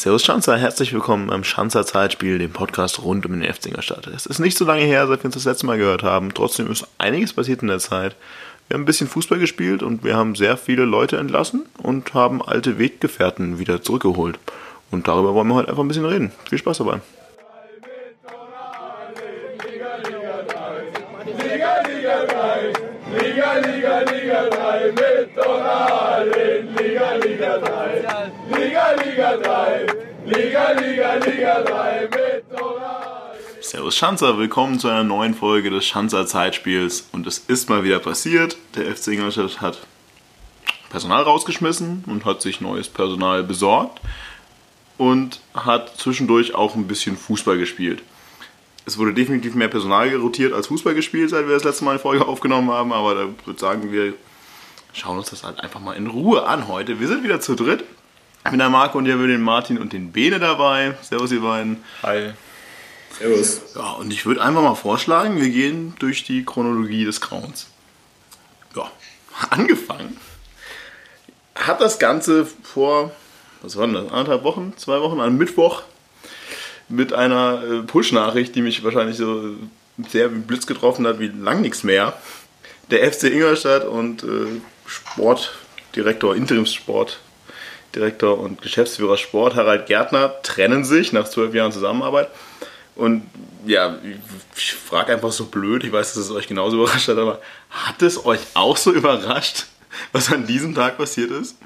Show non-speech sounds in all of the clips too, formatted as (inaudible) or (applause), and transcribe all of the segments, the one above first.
Servus Schanzer, herzlich willkommen beim Schanzer Zeitspiel, dem Podcast rund um den FC Ingolstadt. Es ist nicht so lange her, seit wir uns das letzte Mal gehört haben. Trotzdem ist einiges passiert in der Zeit. Wir haben ein bisschen Fußball gespielt und wir haben sehr viele Leute entlassen und haben alte Weggefährten wieder zurückgeholt. Und darüber wollen wir heute einfach ein bisschen reden. Viel Spaß dabei. Liga, Liga, Liga 3 mit Donalin, Liga, Liga 3, Liga, Liga 3, Liga, Liga, Liga 3 mit Donalin. Servus Schanzer, willkommen zu einer neuen Folge des Schanzer Zeitspiels. Und es ist mal wieder passiert. Der FC Ingolstadt hat Personal rausgeschmissen und hat sich neues Personal besorgt und hat zwischendurch auch ein bisschen Fußball gespielt. Es wurde definitiv mehr Personal rotiert als Fußball gespielt, seit wir das letzte Mal eine Folge aufgenommen haben, aber da würde ich sagen, wir schauen uns das halt einfach mal in Ruhe an heute. Wir sind wieder zu dritt. Mit der Marco und hier haben wir den Martin und den Bene dabei. Servus, ihr beiden. Hi. Servus. Ja, und ich würde einfach mal vorschlagen, wir gehen durch die Chronologie des Grauens. Ja, (laughs) angefangen hat das Ganze vor, was waren das, anderthalb Wochen, zwei Wochen, am Mittwoch mit einer äh, Push-Nachricht, die mich wahrscheinlich so sehr wie Blitz getroffen hat, wie lang nichts mehr. Der FC Ingolstadt und äh, Sportdirektor, Interimssportdirektor und Geschäftsführer Sport Harald Gärtner trennen sich nach zwölf Jahren Zusammenarbeit. Und ja, ich frage einfach so blöd, ich weiß, dass es euch genauso überrascht hat, aber hat es euch auch so überrascht, was an diesem Tag passiert ist?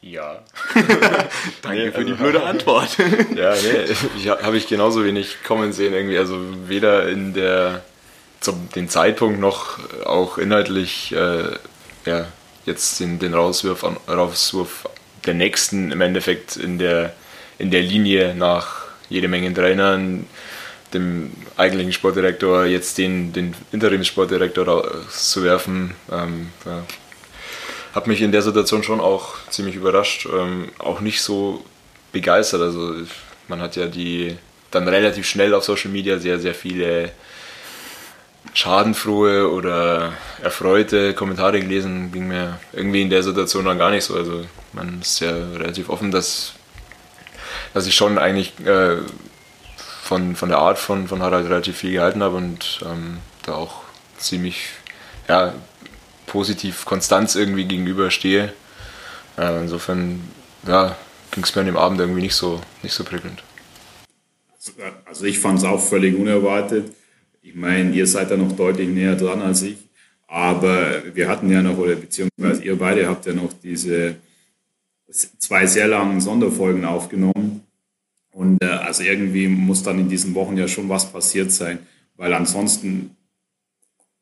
Ja. (laughs) Danke Nee, für die also- blöde Antwort. (laughs) Ja, nee, ich, habe ich genauso wenig kommen sehen irgendwie. Also weder in der zum den Zeitpunkt noch auch inhaltlich äh, ja, jetzt den, den Rauswurf, an, Rauswurf der nächsten im Endeffekt in der in der Linie nach jede Menge Trainern, dem eigentlichen Sportdirektor, jetzt den, den Interimssportdirektor rauszuwerfen. Ähm, ja, hat mich in der Situation schon auch ziemlich überrascht, ähm, auch nicht so begeistert. Also man hat ja die dann relativ schnell auf Social Media sehr, sehr viele schadenfrohe oder erfreute Kommentare gelesen, ging mir irgendwie in der Situation dann gar nicht so. Also man ist ja relativ offen, dass, dass ich schon eigentlich äh, von, von der Art von, von Harald relativ viel gehalten habe und ähm, da auch ziemlich ja, positiv Konstanz irgendwie gegenüberstehe. Äh, insofern ja, ging es mir an dem Abend irgendwie nicht so, nicht so prickelnd. Also ich fand es auch völlig unerwartet. Ich meine, ihr seid da noch deutlich näher dran als ich. Aber wir hatten ja noch, oder beziehungsweise ihr beide habt ja noch diese zwei sehr langen Sonderfolgen aufgenommen. Und äh, also irgendwie muss dann in diesen Wochen ja schon was passiert sein, weil ansonsten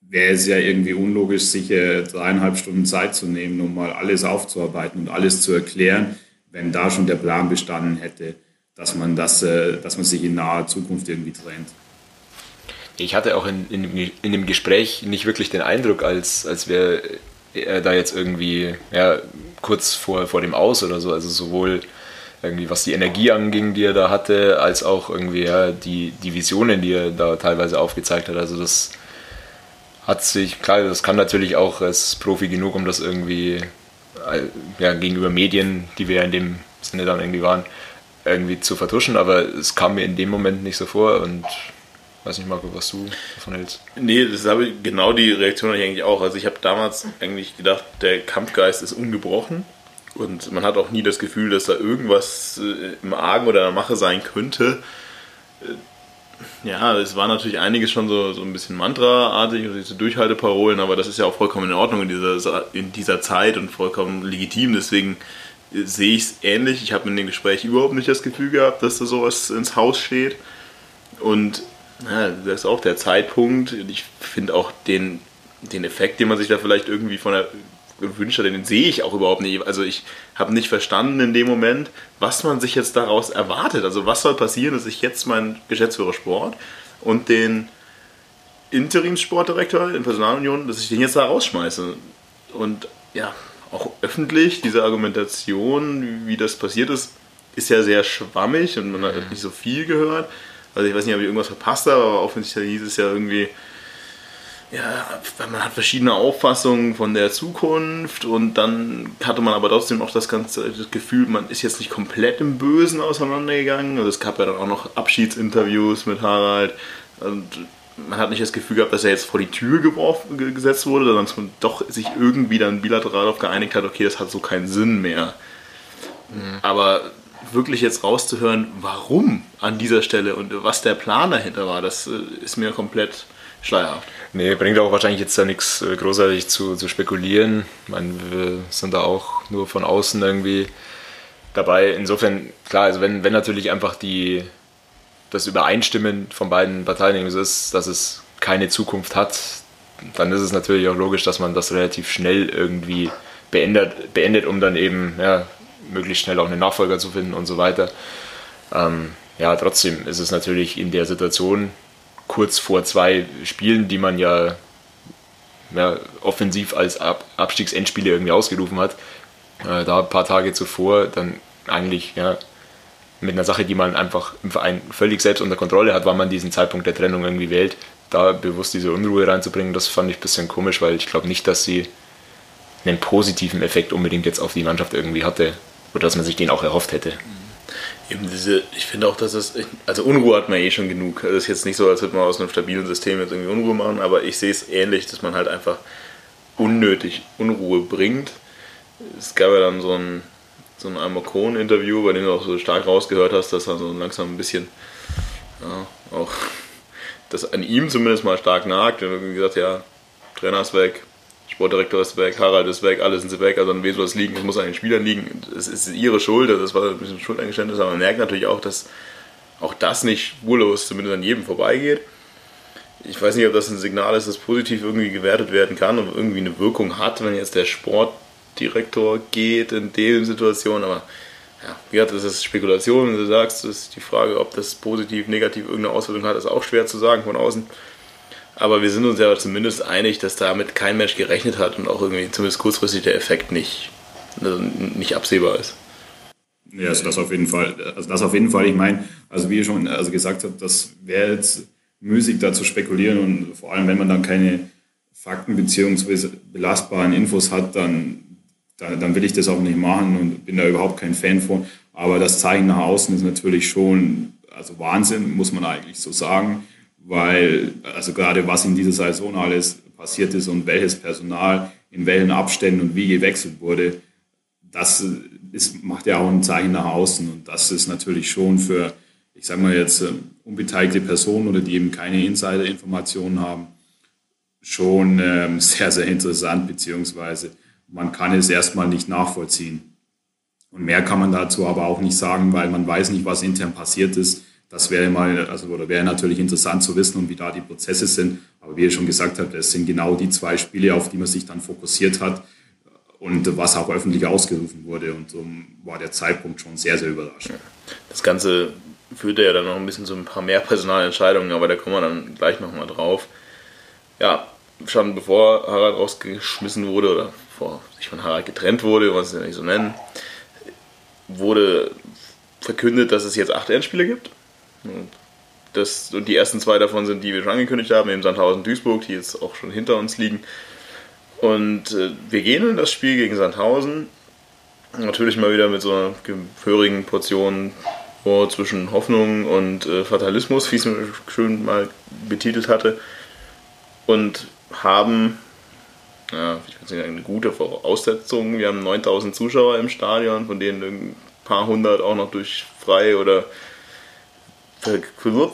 wäre es ja irgendwie unlogisch, sich äh, dreieinhalb Stunden Zeit zu nehmen, um mal alles aufzuarbeiten und alles zu erklären, wenn da schon der Plan bestanden hätte, dass man das, äh, dass man sich in naher Zukunft irgendwie trennt. Ich hatte auch in, in, in dem Gespräch nicht wirklich den Eindruck, als, als wäre er da jetzt irgendwie ja, kurz vor, vor dem Aus oder so. Also sowohl irgendwie was die Energie anging, die er da hatte, als auch irgendwie ja, die, die Visionen, die er da teilweise aufgezeigt hat. Also das hat sich, klar, das kann natürlich auch als Profi genug, um das irgendwie äh, ja, gegenüber Medien, die wir ja in dem Sinne dann irgendwie waren, irgendwie zu vertuschen, aber es kam mir in dem Moment nicht so vor und weiß nicht, Marco, was du davon hältst. Nee, das habe ich, genau die Reaktion hatte ich eigentlich auch. Also ich habe damals eigentlich gedacht, der Kampfgeist ist ungebrochen und man hat auch nie das Gefühl, dass da irgendwas äh, im Argen oder in der Mache sein könnte. Ja, es war natürlich einiges schon so, so ein bisschen Mantra-artig, also diese Durchhalteparolen, aber das ist ja auch vollkommen in Ordnung in dieser, in dieser Zeit und vollkommen legitim. Deswegen sehe ich es ähnlich. Ich habe in dem Gespräch überhaupt nicht das Gefühl gehabt, dass da sowas ins Haus steht. Und ja, das ist auch der Zeitpunkt. Ich finde auch den, den Effekt, den man sich da vielleicht irgendwie von der gewünscht hat, den sehe ich auch überhaupt nicht. Also ich habe nicht verstanden in dem Moment, was man sich jetzt daraus erwartet. Also was soll passieren, dass ich jetzt meinen Geschäftsführer Sport und den Interimssportdirektor in Personalunion, dass ich den jetzt da rausschmeiße. Und ja, auch öffentlich, diese Argumentation, wie das passiert ist, ist ja sehr schwammig und man hat nicht so viel gehört. Also ich weiß nicht, ob ich irgendwas verpasst habe, aber offensichtlich hieß es ja irgendwie, ja, man hat verschiedene Auffassungen von der Zukunft und dann hatte man aber trotzdem auch das ganze das Gefühl, man ist jetzt nicht komplett im Bösen auseinandergegangen. Also es gab ja dann auch noch Abschiedsinterviews mit Harald und man hat nicht das Gefühl gehabt, dass er jetzt vor die Tür geworfen, gesetzt wurde, sondern dass man doch sich irgendwie dann bilateral darauf geeinigt hat, okay, das hat so keinen Sinn mehr. Mhm. Aber wirklich jetzt rauszuhören, warum an dieser Stelle und was der Plan dahinter war, das äh, ist mir komplett schleierhaft. Nee, bringt auch wahrscheinlich jetzt da nichts äh, großartig zu, zu spekulieren. Ich meine, wir sind da auch nur von außen irgendwie dabei. Insofern, klar, also wenn, wenn natürlich einfach die, das Übereinstimmen von beiden Parteien ist, dass es keine Zukunft hat, dann ist es natürlich auch logisch, dass man das relativ schnell irgendwie beendet, beendet um dann eben ja, möglichst schnell auch einen Nachfolger zu finden und so weiter. Ähm, ja, trotzdem ist es natürlich in der Situation kurz vor zwei Spielen, die man ja, ja offensiv als Ab Abstiegsendspiele irgendwie ausgerufen hat, äh, da ein paar Tage zuvor dann eigentlich ja, mit einer Sache, die man einfach im Verein völlig selbst unter Kontrolle hat, wann man diesen Zeitpunkt der Trennung irgendwie wählt, da bewusst diese Unruhe reinzubringen, das fand ich ein bisschen komisch, weil ich glaube nicht, dass sie einen positiven Effekt unbedingt jetzt auf die Mannschaft irgendwie hatte oder dass man sich den auch erhofft hätte. Eben diese, ich finde auch, dass es, also Unruhe hat man eh schon genug. Es ist jetzt nicht so, als würde man aus einem stabilen System jetzt irgendwie Unruhe machen, aber ich sehe es ähnlich, dass man halt einfach unnötig Unruhe bringt. Es gab ja dann so ein, so ein Almacon-Interview, bei dem du auch so stark rausgehört hast, dass er so langsam ein bisschen, ja, auch (laughs) das an ihm zumindest mal stark nagt. Und gesagt, ja, Trainer ist weg, Sportdirektor ist weg, Harald ist weg, alle sind sie weg, also an soll es liegen? Es muss an den Spielern liegen. Es ist ihre Schuld, das war ein bisschen Schuldeingeständnis, aber man merkt natürlich auch, dass auch das nicht spurlos zumindest an jedem vorbeigeht. Ich weiß nicht, ob das ein Signal ist, das positiv irgendwie gewertet werden kann und irgendwie eine Wirkung hat, wenn jetzt der Sportdirektor geht in der Situation, aber ja, wie gesagt, das ist Spekulation, wenn du sagst, ist die Frage, ob das positiv, negativ irgendeine Auswirkung hat, ist auch schwer zu sagen von außen. Aber wir sind uns ja zumindest einig, dass damit kein Mensch gerechnet hat und auch irgendwie zumindest kurzfristig der Effekt nicht, also nicht absehbar ist. Ja, also das auf jeden Fall. Also das auf jeden Fall. Ich meine, also wie ihr schon also gesagt habt, das wäre jetzt müßig da zu spekulieren und vor allem, wenn man dann keine Fakten bzw. belastbaren Infos hat, dann, dann, dann will ich das auch nicht machen und bin da überhaupt kein Fan von. Aber das Zeichen nach außen ist natürlich schon, also Wahnsinn, muss man eigentlich so sagen weil also gerade was in dieser Saison alles passiert ist und welches Personal in welchen Abständen und wie gewechselt wurde, das ist, macht ja auch ein Zeichen nach außen und das ist natürlich schon für, ich sage mal jetzt, äh, unbeteiligte Personen oder die eben keine Insider-Informationen haben, schon ähm, (laughs) sehr, sehr interessant, beziehungsweise man kann es erstmal nicht nachvollziehen. Und mehr kann man dazu aber auch nicht sagen, weil man weiß nicht, was intern passiert ist. Das wäre mal, also oder wäre natürlich interessant zu wissen und wie da die Prozesse sind. Aber wie ihr schon gesagt habt, es sind genau die zwei Spiele, auf die man sich dann fokussiert hat und was auch öffentlich ausgerufen wurde. Und so war der Zeitpunkt schon sehr, sehr überraschend. Das Ganze führte ja dann noch ein bisschen zu ein paar mehr Personalentscheidungen, aber da kommen wir dann gleich nochmal drauf. Ja, schon bevor Harald rausgeschmissen wurde oder bevor sich von Harald getrennt wurde, was sie ja nicht so nennen, wurde verkündet, dass es jetzt acht Endspiele gibt. Das, und die ersten zwei davon sind die, wir schon angekündigt haben, eben Sandhausen Duisburg, die jetzt auch schon hinter uns liegen. Und äh, wir gehen in das Spiel gegen Sandhausen. Natürlich mal wieder mit so einer gehörigen Portion oh, zwischen Hoffnung und äh, Fatalismus, wie es schön mal betitelt hatte. Und haben ja, ich würde sagen, eine gute Voraussetzung. Wir haben 9000 Zuschauer im Stadion, von denen ein paar hundert auch noch durch frei oder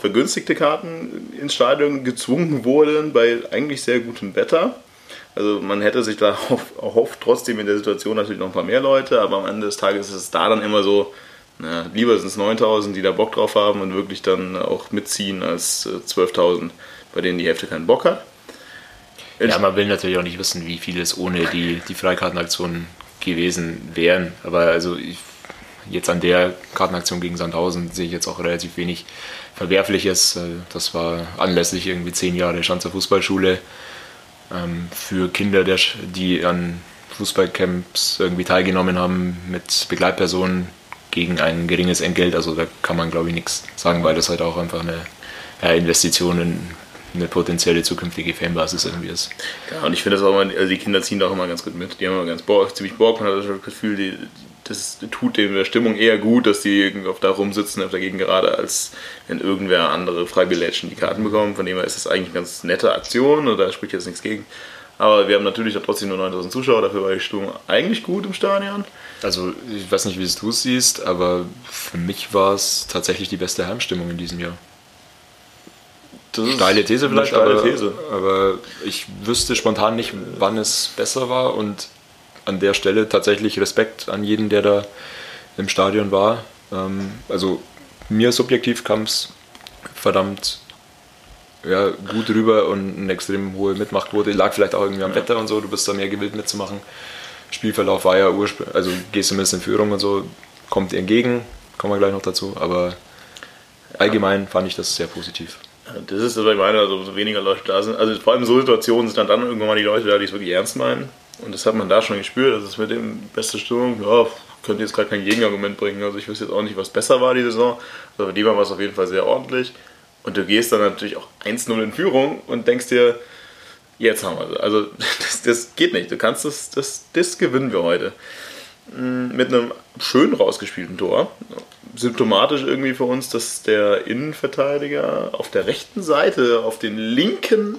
vergünstigte Karten ins Stadion gezwungen wurden bei eigentlich sehr gutem Wetter. Also man hätte sich da (laughs) erhofft, trotzdem in der Situation natürlich noch ein paar mehr Leute, aber am Ende des Tages ist es da dann immer so, na, lieber sind es 9000, die da Bock drauf haben und wirklich dann auch mitziehen, als 12.000, äh, bei denen die Hälfte keinen Bock hat. Ja, man will natürlich auch nicht wissen, wie viele es ohne die, die Freikartenaktionen gewesen wären. Aber also ich jetzt an der Kartenaktion gegen Sandhausen sehe ich jetzt auch relativ wenig Verwerfliches. Äh, das war anlässlich irgendwie zehn Jahre Schanzer Fußballschule ähm, für Kinder, die an Fußballcamps irgendwie teilgenommen haben mit Begleitpersonen gegen ein geringes Entgelt. Also da kann man glaube ich nichts sagen, weil das halt auch einfach eine Investition in eine potenzielle zukünftige Fanbasis irgendwie ist. Ja, und ich finde das auch immer, also die Kinder ziehen da auch immer ganz gut mit. Die haben immer ganz Bock, ziemlich Bock, man hat das Gefühl, die, das tut dem der Stimmung eher gut, dass die da rumsitzen auf der Gegend gerade, als wenn irgendwer andere Freibilletchen die Karten bekommen. Von dem her ist das eigentlich eine ganz nette Aktion und da spricht jetzt nichts gegen. Aber wir haben natürlich trotzdem nur 9000 Zuschauer, dafür war die Stimmung eigentlich gut im Stadion. Also ich weiß nicht, wie es du siehst, aber für mich war es tatsächlich die beste Heimstimmung in diesem Jahr. Das steile These vielleicht, steile aber, These. aber ich wüsste spontan nicht, wann es besser war und an der Stelle tatsächlich Respekt an jeden, der da im Stadion war. Ähm, also mir subjektiv kam es verdammt ja, gut rüber und eine extrem hohe Mitmachquote. Lag vielleicht auch irgendwie am ja. Wetter und so, du bist da mehr gewillt mitzumachen. Spielverlauf war ja ursprünglich, also gehst du zumindest in Führung und so, kommt dir entgegen, kommen wir gleich noch dazu, aber allgemein fand ich das sehr positiv. Das ist, was ich meine, also so weniger Leute da sind. Also vor allem in so Situationen sind dann, dann irgendwann mal die Leute da, die es wirklich ernst meinen. Und das hat man da schon gespürt. Das ist mit dem beste Stimmung, ja, könnte jetzt gerade kein Gegenargument bringen. Also ich wüsste jetzt auch nicht, was besser war die Saison. Aber bei dem war es auf jeden Fall sehr ordentlich. Und du gehst dann natürlich auch 1-0 in Führung und denkst dir, jetzt haben wir sie. Also (laughs) das, das geht nicht. Du kannst das, das, das gewinnen wir heute. Mm, mit einem schön rausgespielten Tor. Symptomatisch irgendwie für uns, dass der Innenverteidiger auf der rechten Seite, auf den linken,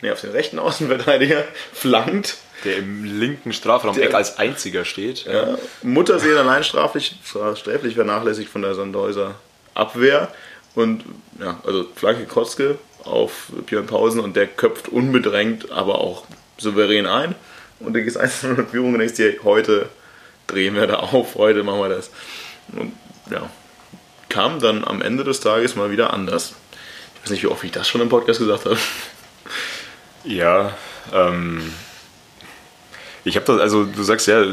nee, auf den rechten Außenverteidiger flankt. Der im linken Strafraum-Eck als einziger steht. Ja. Muttersehen allein straflich, sträflich vernachlässigt von der Sandhäuser Abwehr. Und ja, also Flanke Kotzke auf Björn Pausen und der köpft unbedrängt, aber auch souverän ein. Und du gehst 1 in Führung und denkst dir, heute drehen wir da auf, heute machen wir das. Und ja, kam dann am Ende des Tages mal wieder anders. Ich weiß nicht, wie oft ich das schon im Podcast gesagt habe. Ja, ähm, ich habe das, also du sagst ja,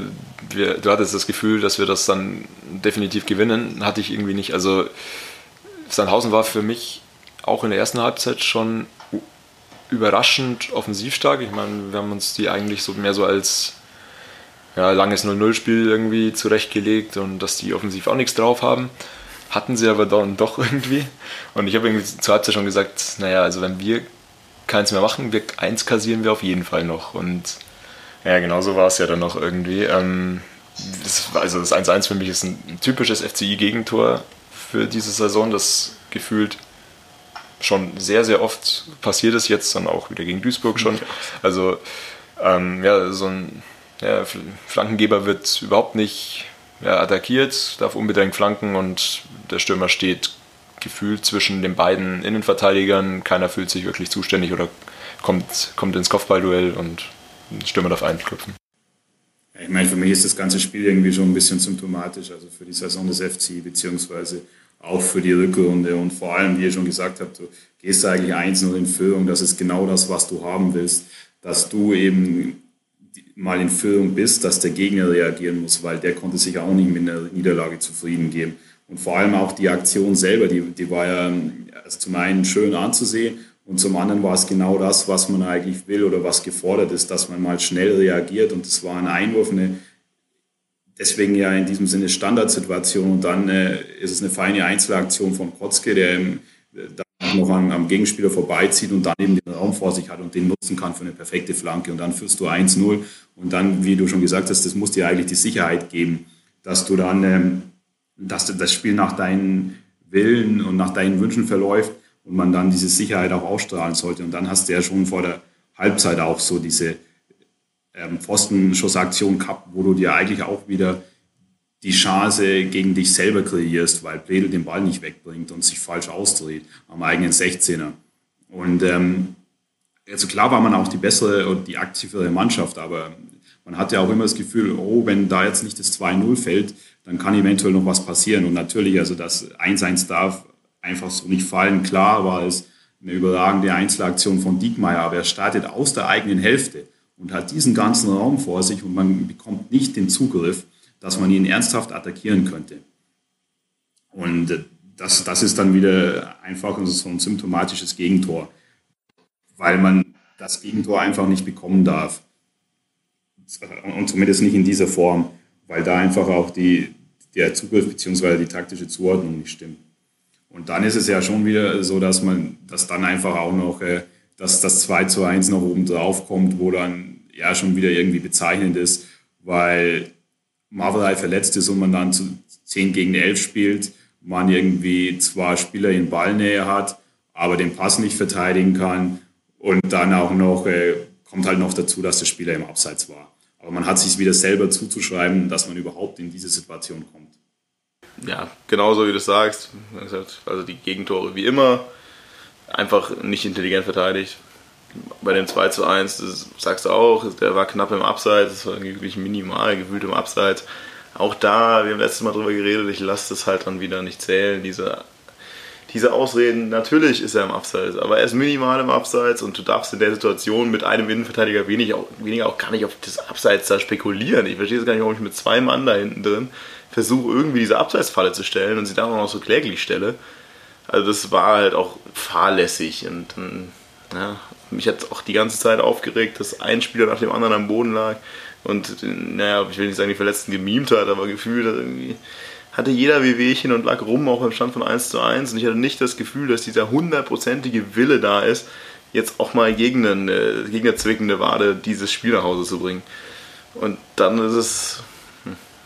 wir, du hattest das Gefühl, dass wir das dann definitiv gewinnen, hatte ich irgendwie nicht. Also Sandhausen war für mich auch in der ersten Halbzeit schon überraschend offensiv stark. Ich meine, wir haben uns die eigentlich so mehr so als ja, langes 0-0-Spiel irgendwie zurechtgelegt und dass die offensiv auch nichts drauf haben. Hatten sie aber dann doch (laughs) irgendwie. Und ich habe irgendwie zur Halbzeit schon gesagt, naja, also wenn wir keins mehr machen, wir, eins kassieren wir auf jeden Fall noch. Und ja, genau so war es ja dann noch irgendwie. Ähm, das, also das 1-1 für mich ist ein typisches FCI-Gegentor für diese Saison, das gefühlt schon sehr, sehr oft passiert ist, jetzt dann auch wieder gegen Duisburg schon. Also ähm, ja, so ein ja, Flankengeber wird überhaupt nicht ja, attackiert, darf unbedingt flanken und der Stürmer steht gefühlt zwischen den beiden Innenverteidigern. Keiner fühlt sich wirklich zuständig oder kommt, kommt ins Kopfballduell und Stürmer darf einklopfen. Ich meine, für mich ist das ganze Spiel irgendwie schon ein bisschen symptomatisch, also für die Saison des FC, beziehungsweise auch für die Rückrunde. Und vor allem, wie ihr schon gesagt habt, du gehst eigentlich eins nur in Führung. Das ist genau das, was du haben willst, dass du eben mal in Führung bist, dass der Gegner reagieren muss, weil der konnte sich auch nicht mit einer Niederlage zufrieden geben. Und vor allem auch die Aktion selber, die, die war ja also zum einen schön anzusehen und zum anderen war es genau das, was man eigentlich will oder was gefordert ist, dass man mal schnell reagiert. Und es war ein Einwurf, eine, deswegen ja in diesem Sinne Standardsituation. Und dann äh, ist es eine feine Einzelaktion von Kotzke, der im, da noch am, am, Gegenspieler vorbeizieht und dann eben den Raum vor sich hat und den nutzen kann für eine perfekte Flanke. Und dann führst du 1-0 und dann, wie du schon gesagt hast, das muss dir eigentlich die Sicherheit geben, dass du dann, ähm, dass das Spiel nach deinen Willen und nach deinen Wünschen verläuft und man dann diese Sicherheit auch ausstrahlen sollte. Und dann hast du ja schon vor der Halbzeit auch so diese ähm, Pfostenschussaktion gehabt, wo du dir eigentlich auch wieder die Chance gegen dich selber kreierst, weil Pledel den Ball nicht wegbringt und sich falsch ausdreht am eigenen 16er. Und ähm, also klar war man auch die bessere und die aktivere Mannschaft, aber man hatte auch immer das Gefühl, oh, wenn da jetzt nicht das 2-0 fällt, dann kann eventuell noch was passieren. Und natürlich, also das 1-1 darf einfach so nicht fallen. Klar war es eine überragende Einzelaktion von Diekmeyer, aber er startet aus der eigenen Hälfte und hat diesen ganzen Raum vor sich und man bekommt nicht den Zugriff dass man ihn ernsthaft attackieren könnte. Und äh, das, das ist dann wieder einfach so ein symptomatisches Gegentor, weil man das Gegentor einfach nicht bekommen darf. Und zumindest nicht in dieser Form, weil da einfach auch die, der Zugriff bzw. die taktische Zuordnung nicht stimmt. Und dann ist es ja schon wieder so, dass man, dass dann einfach auch noch, äh, dass das 2 zu 1 noch oben drauf kommt, wo dann ja schon wieder irgendwie bezeichnend ist, weil Marvel verletzt ist und man dann zu 10 gegen 11 spielt, man irgendwie zwar Spieler in Ballnähe hat, aber den Pass nicht verteidigen kann und dann auch noch, äh, kommt halt noch dazu, dass der Spieler im Abseits war. Aber man hat sich wieder selber zuzuschreiben, dass man überhaupt in diese Situation kommt. Ja, genauso wie du sagst. Also die Gegentore wie immer. Einfach nicht intelligent verteidigt. Bei dem 2 zu 1, das sagst du auch, der war knapp im Abseits, das war wirklich minimal gefühlt im Abseits. Auch da, wir haben letztes Mal drüber geredet, ich lasse das halt dann wieder nicht zählen, diese, diese Ausreden. Natürlich ist er im Abseits, aber er ist minimal im Abseits und du darfst in der Situation mit einem Innenverteidiger wenig, weniger auch gar nicht auf das Abseits da spekulieren. Ich verstehe es gar nicht, warum ich mit zwei Mann da hinten drin versuche, irgendwie diese Abseitsfalle zu stellen und sie dann auch noch so kläglich stelle. Also das war halt auch fahrlässig und ja, mich hat auch die ganze Zeit aufgeregt, dass ein Spieler nach dem anderen am Boden lag und, naja, ich will nicht sagen, die Verletzten gemimt hat, aber gefühlt irgendwie hatte jeder Wehwehchen und lag rum, auch beim Stand von 1 zu 1 und ich hatte nicht das Gefühl, dass dieser hundertprozentige Wille da ist, jetzt auch mal gegen eine, äh, gegen eine zwickende Wade dieses Spiel nach Hause zu bringen. Und dann ist es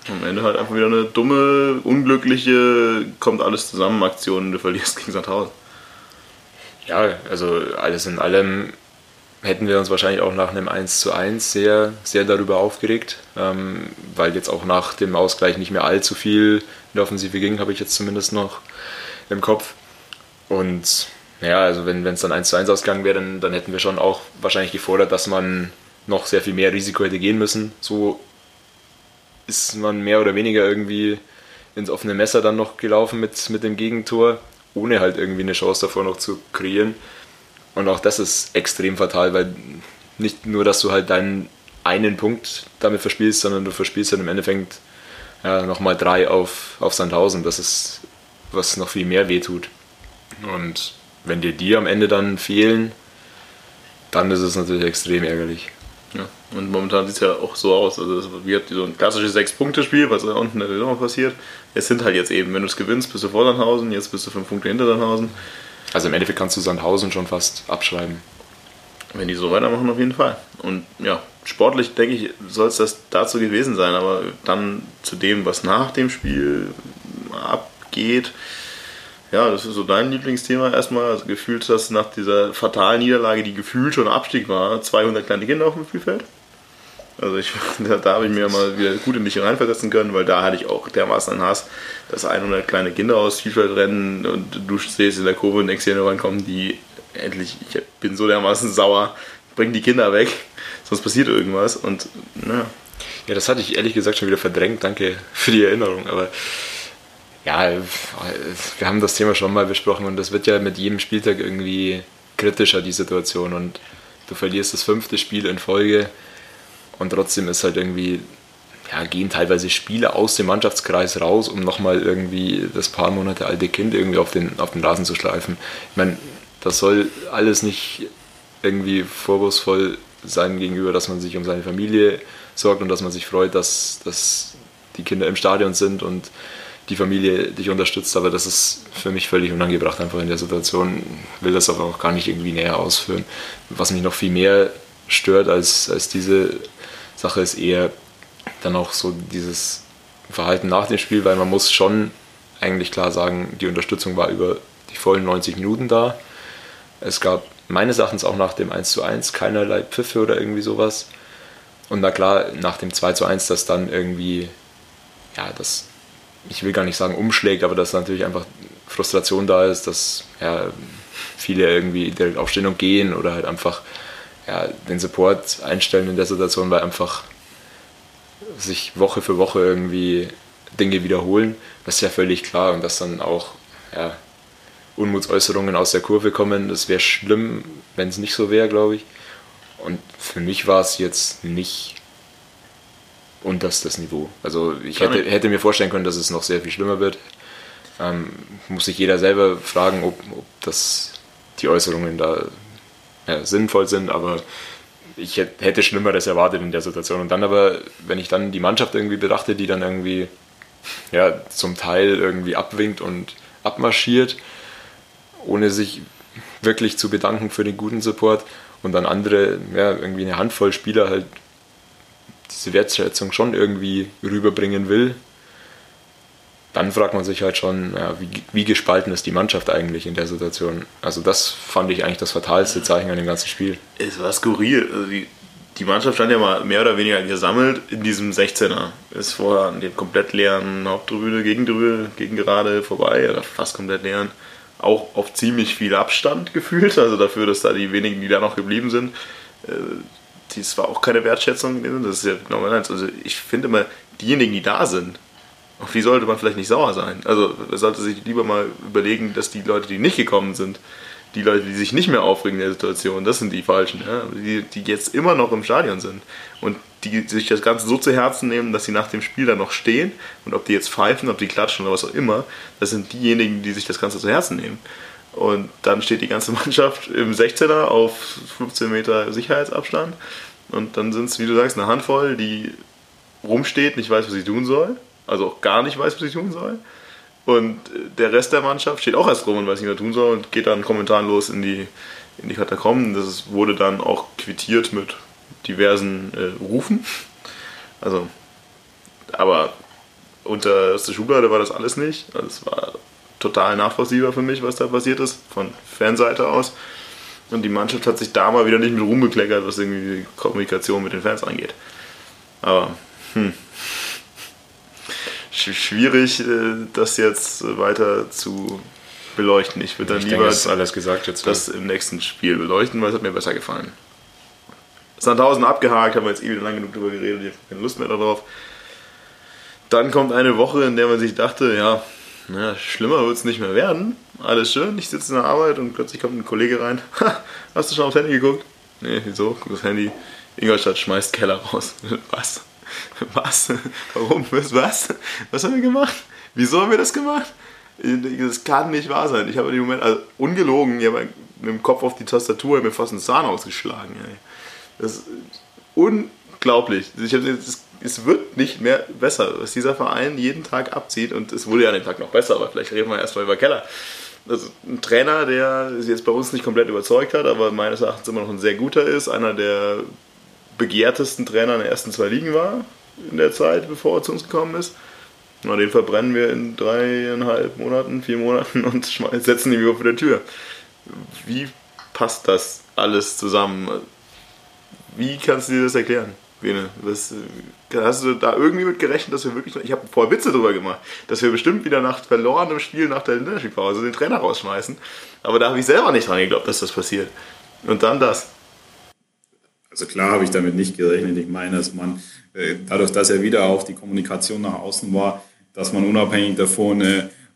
am Ende halt einfach wieder eine dumme, unglückliche, kommt alles zusammen Aktion, du verlierst gegen Sandhausen. Ja, also alles in allem hätten wir uns wahrscheinlich auch nach einem 1 zu 1 sehr, sehr darüber aufgeregt, ähm, weil jetzt auch nach dem Ausgleich nicht mehr allzu viel in der Offensive ging, habe ich jetzt zumindest noch im Kopf. Und ja, also wenn es dann 1 zu 1 ausgegangen wäre, dann, dann hätten wir schon auch wahrscheinlich gefordert, dass man noch sehr viel mehr Risiko hätte gehen müssen. So ist man mehr oder weniger irgendwie ins offene Messer dann noch gelaufen mit, mit dem Gegentor, ohne halt irgendwie eine Chance davor noch zu kreieren. Und auch das ist extrem fatal, weil nicht nur, dass du halt deinen einen Punkt damit verspielst, sondern du verspielst halt im Endeffekt ja, nochmal drei auf, auf Sandhausen. Das ist, was noch viel mehr wehtut. Und wenn dir die am Ende dann fehlen, dann ist es natürlich extrem ärgerlich. Ja. Und momentan sieht es ja auch so aus. Also es wird so ein klassisches Sechs-Punkte-Spiel, was da unten in der Saison passiert. Es sind halt jetzt eben, wenn du es gewinnst, bist du vor Sandhausen, jetzt bist du fünf Punkte hinter Sandhausen. Also im Endeffekt kannst du Sandhausen schon fast abschreiben. Wenn die so weitermachen, auf jeden Fall. Und ja, sportlich denke ich, soll es das dazu gewesen sein, aber dann zu dem, was nach dem Spiel abgeht, ja, das ist so dein Lieblingsthema erstmal. Also gefühlt hast nach dieser fatalen Niederlage, die gefühlt schon Abstieg war, 200 kleine Kinder auf dem Spielfeld. Also ich, (laughs) da, da habe ich mir mal wieder gut in mich reinversetzen können, weil da hatte ich auch dermaßen einen Hass, dass 100 kleine Kinder aus Spielfeld rennen und du stehst in der Kurve und denkst dir kommen die endlich, ich bin so dermaßen sauer, bring die Kinder weg, (laughs) sonst passiert irgendwas und naja. Ja, das hatte ich ehrlich gesagt schon wieder verdrängt, danke für die Erinnerung, aber ja, wir haben das Thema schon mal besprochen und das wird ja mit jedem Spieltag irgendwie kritischer, die Situation. Und du verlierst das fünfte Spiel in Folge und trotzdem ist halt irgendwie, ja, gehen teilweise Spiele aus dem Mannschaftskreis raus, um nochmal irgendwie das paar Monate alte Kind irgendwie auf den, auf den Rasen zu schleifen. Ich meine, das soll alles nicht irgendwie vorwurfsvoll sein gegenüber, dass man sich um seine Familie sorgt und dass man sich freut, dass, dass die Kinder im Stadion sind und die Familie dich unterstützt, aber das ist für mich völlig unangebracht einfach in der Situation. Ich will das aber auch gar nicht irgendwie näher ausführen. Was mich noch viel mehr stört als, als diese Sache ist eher dann auch so dieses Verhalten nach dem Spiel, weil man muss schon eigentlich klar sagen, die Unterstützung war über die vollen 90 Minuten da. Es gab meines Erachtens auch nach dem 1 zu 1 keinerlei Pfiffe oder irgendwie sowas. Und na klar, nach dem 2 zu 1, dass dann irgendwie, ja, das ich will gar nicht sagen umschlägt, aber dass natürlich einfach Frustration da ist, dass ja, viele irgendwie direkt aufstehen und gehen oder halt einfach ja, den Support einstellen in der Situation, weil einfach sich Woche für Woche irgendwie Dinge wiederholen. Das ist ja völlig klar und dass dann auch ja, Unmutsäußerungen aus der Kurve kommen, das wäre schlimm, wenn es nicht so wäre, glaube ich. Und für mich war es jetzt nicht unters das Niveau. Also ich hätte, hätte, mir vorstellen können, dass es noch sehr viel schlimmer wird. Ähm, muss sich jeder selber fragen, ob, ob das die Äußerungen da ja, sinnvoll sind, aber ich hätte Schlimmeres erwartet in der Situation. Und dann aber, wenn ich dann die Mannschaft irgendwie betrachte, die dann irgendwie ja, zum Teil irgendwie abwinkt und abmarschiert, ohne sich wirklich zu bedanken für den guten Support und dann andere, ja, irgendwie eine Handvoll Spieler halt diese Wertschätzung schon irgendwie rüberbringen will, dann fragt man sich halt schon, ja, wie, wie, gespalten ist die Mannschaft eigentlich in der Situation. Also das fand ich eigentlich das fatalste Zeichen an dem ganzen Spiel. Es war skurril. Also die, die Mannschaft stand ja mal mehr oder weniger gesammelt in diesem 16er. Ist vorher an dem komplett leeren Haupttribüne, Gegentribüne, gegen gerade vorbei, oder fast komplett leeren. Auch auf ziemlich viel Abstand gefühlt, also dafür, dass da die wenigen, die da noch geblieben sind, äh, das war auch keine Wertschätzung. Das ist ja genau meins. Also ich finde immer, diejenigen, die da sind, auf die sollte man vielleicht nicht sauer sein. Also man sollte sich lieber mal überlegen, dass die Leute, die nicht gekommen sind, die Leute, die sich nicht mehr aufregen in der Situation, das sind die Falschen, ja? die, die jetzt immer noch im Stadion sind und die sich das Ganze so zu Herzen nehmen, dass sie nach dem Spiel dann noch stehen und ob die jetzt pfeifen, ob die klatschen oder was auch immer, das sind diejenigen, die sich das Ganze zu Herzen nehmen. Und dann steht die ganze (laughs) Mannschaft im 16er auf 15 Meter Sicherheitsabstand und dann sind es, wie du sagst, eine Handvoll, die rumsteht, nicht weiß, was sie tun soll also auch gar nicht weiß, was ich tun soll. Und der Rest der Mannschaft steht auch erst rum und weiß nicht, was tun soll und geht dann kommentarlos in die, in die Katakomben. Das wurde dann auch quittiert mit diversen äh, Rufen. Also, aber unter erste Schublade war das alles nicht. Also es war total nachvollziehbar für mich, was da passiert ist, von Fanseite aus. Und die Mannschaft hat sich da mal wieder nicht mit rumbekleckert, was irgendwie die Kommunikation mit den Fans angeht. Aber, hm, schwierig, äh, das jetzt weiter zu beleuchten. Ich würde dann ich lieber denke, alles gesagt jetzt, das im nächsten Spiel beleuchten, weil es hat mir besser gefallen. Sandhausen abgehakt, haben wir jetzt eh lang genug drüber geredet, ich habe keine Lust mehr darauf. Dann kommt eine Woche, in der man sich dachte, ja, naja, schlimmer wird es nicht mehr werden. Alles schön, ich sitze in der Arbeit und plötzlich kommt ein Kollege rein. (laughs) hast du schon aufs Handy geguckt? Nee, wieso? Guck das Handy. Ingolstadt schmeißt Keller raus. (laughs) Was? Was? Warum? Was? Was haben wir gemacht? Wieso haben wir das gemacht? Das kann nicht wahr sein. Ich habe in dem Moment, also ungelogen, ich habe mit dem Kopf auf die Tastatur mir fast einen Zahn ausgeschlagen. Ey. Das ist unglaublich. Ich habe, es wird nicht mehr besser, was dieser Verein jeden Tag abzieht. Und es wurde ja an dem Tag noch besser, aber vielleicht reden wir erstmal über Keller. Also ein Trainer, der jetzt bei uns nicht komplett überzeugt hat, aber meines Erachtens immer noch ein sehr guter ist. Einer der begehrtesten Trainer in den ersten zwei Ligen war in der Zeit, bevor er zu uns gekommen ist. Na, den verbrennen wir in dreieinhalb Monaten, vier Monaten (laughs) und setzen ihn wieder vor der Tür. Wie passt das alles zusammen? Wie kannst du dir das erklären, Bene? Was, hast du da irgendwie mit gerechnet, dass wir wirklich, ich habe vorher Witze drüber gemacht, dass wir bestimmt wieder nach verlorenem Spiel nach der Länderspielpause den Trainer rausschmeißen. Aber da habe ich selber nicht dran geglaubt, dass das passiert. Und dann das. Also klar habe ich damit nicht gerechnet. Ich meine, dass man äh, dadurch, dass er wieder auch die Kommunikation nach außen war, dass man unabhängig davon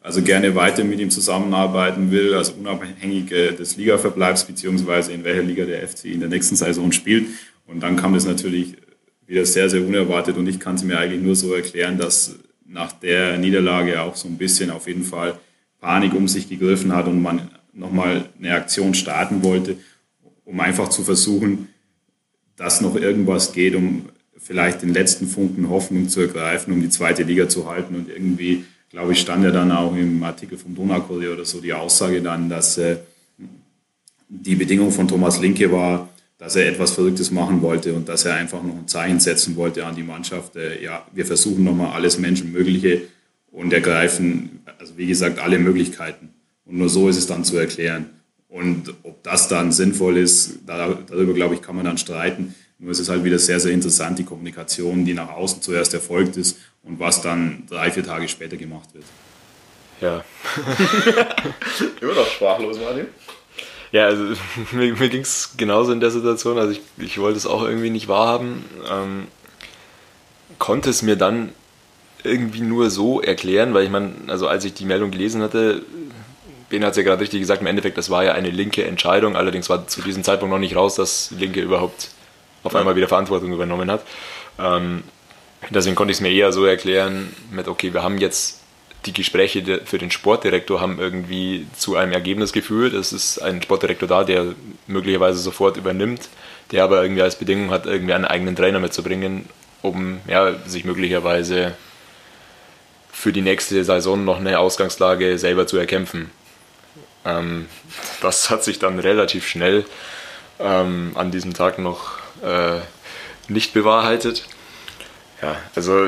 also gerne weiter mit ihm zusammenarbeiten will, also unabhängig äh, des Ligaverbleibs beziehungsweise in welcher Liga der FC in der nächsten Saison spielt. Und dann kam das natürlich wieder sehr, sehr unerwartet und ich kann es mir eigentlich nur so erklären, dass nach der Niederlage auch so ein bisschen auf jeden Fall Panik um sich gegriffen hat und man nochmal eine Aktion starten wollte, um einfach zu versuchen, dass noch irgendwas geht, um vielleicht den letzten Funken Hoffnung zu ergreifen, um die zweite Liga zu halten. Und irgendwie, glaube ich, stand ja dann auch im Artikel vom Donaukurier oder so die Aussage dann, dass äh, die Bedingung von Thomas Linke war, dass er etwas Verrücktes machen wollte und dass er einfach noch ein Zeichen setzen wollte an die Mannschaft. Äh, ja, wir versuchen nochmal alles Menschenmögliche und ergreifen, also wie gesagt, alle Möglichkeiten. Und nur so ist es dann zu erklären. Und ob das dann sinnvoll ist, darüber glaube ich, kann man dann streiten. Nur ist es halt wieder sehr, sehr interessant, die Kommunikation, die nach außen zuerst erfolgt ist und was dann drei, vier Tage später gemacht wird. Ja. (laughs) Immer noch sprachlos, Martin. Ja, also (laughs) mir, mir ging es genauso in der Situation. Also ich, ich wollte es auch irgendwie nicht wahrhaben. Ähm, konnte es mir dann irgendwie nur so erklären, weil ich meine, also als ich die Meldung gelesen hatte, Ben hat es ja gerade richtig gesagt, im Endeffekt, das war ja eine linke Entscheidung. Allerdings war zu diesem Zeitpunkt noch nicht raus, dass Linke überhaupt auf einmal wieder Verantwortung übernommen hat. Ähm, Deswegen konnte ich es mir eher so erklären mit, okay, wir haben jetzt die Gespräche für den Sportdirektor haben irgendwie zu einem Ergebnis geführt. Es ist ein Sportdirektor da, der möglicherweise sofort übernimmt, der aber irgendwie als Bedingung hat, irgendwie einen eigenen Trainer mitzubringen, um ja, sich möglicherweise für die nächste Saison noch eine Ausgangslage selber zu erkämpfen. Ähm, das hat sich dann relativ schnell ähm, an diesem Tag noch äh, nicht bewahrheitet. Ja, also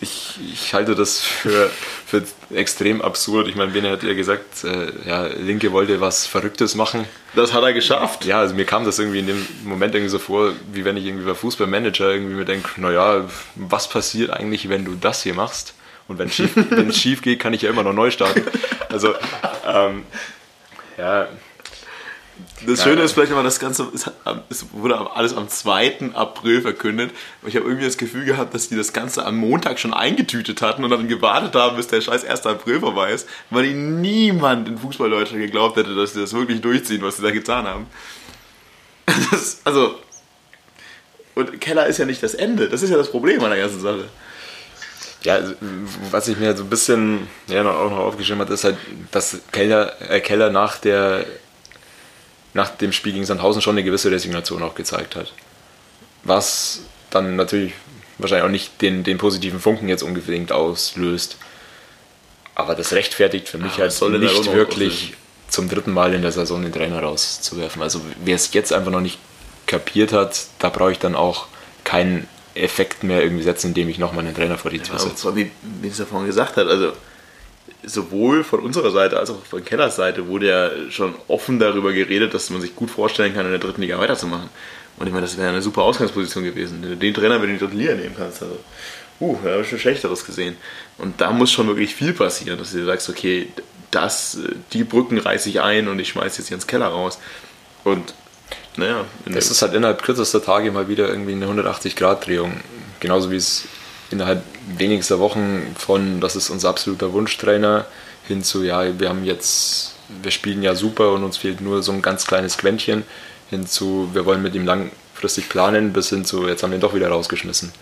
ich, ich halte das für, für extrem absurd. Ich meine, Bene hat ja gesagt, äh, ja, Linke wollte was Verrücktes machen. Das hat er geschafft. Ja, also mir kam das irgendwie in dem Moment irgendwie so vor, wie wenn ich irgendwie bei Fußballmanager irgendwie mir denke, naja, was passiert eigentlich, wenn du das hier machst? Und wenn schief, (laughs) es schief geht, kann ich ja immer noch neu starten. Also, ähm, ja, das Schöne ist vielleicht immer, das Ganze es wurde alles am 2. April verkündet. Und ich habe irgendwie das Gefühl gehabt, dass die das Ganze am Montag schon eingetütet hatten und dann gewartet haben, bis der scheiß 1. April vorbei ist, weil ihnen niemand in Fußball Deutschland geglaubt hätte, dass sie das wirklich durchziehen, was sie da getan haben. (laughs) Das, also, und Keller ist ja nicht das Ende. Das ist ja das Problem an der ganzen Sache. Ja, also, was ich mir so ein bisschen ja, auch noch aufgeschrieben habe, ist halt, dass Keller, äh, Keller nach der nach dem Spiel gegen Sandhausen schon eine gewisse Resignation auch gezeigt hat. Was dann natürlich wahrscheinlich auch nicht den, den positiven Funken jetzt unbedingt auslöst. Aber das rechtfertigt für mich ja, halt nicht wirklich zum dritten Mal in der Saison den Trainer rauszuwerfen. Also wer es jetzt einfach noch nicht kapiert hat, da brauche ich dann auch keinen Effekt mehr irgendwie setzen, indem ich nochmal einen Trainer vor die Tür setze. Wie es ja vorhin gesagt hat, also sowohl von unserer Seite als auch von Kellers Seite wurde ja schon offen darüber geredet, dass man sich gut vorstellen kann, in der dritten Liga weiterzumachen. Und ich meine, das wäre eine super Ausgangsposition gewesen. Wenn du den Trainer wenn du die dritte Liga nehmen kannst, also, uh, da habe ich schon Schlechteres gesehen. Und da muss schon wirklich viel passieren, dass du dir sagst, okay, das, die Brücken reiße ich ein und ich schmeiße jetzt hier ins Keller raus. Und naja. Es ist halt innerhalb kürzester Tage mal wieder irgendwie eine 180-Grad-Drehung. Genauso wie es innerhalb wenigster Wochen von, das ist unser absoluter Wunschtrainer, hin zu, ja, wir haben jetzt, wir spielen ja super und uns fehlt nur so ein ganz kleines Quäntchen, hin zu, wir wollen mit ihm langfristig planen, bis hin zu, jetzt haben wir ihn doch wieder rausgeschmissen.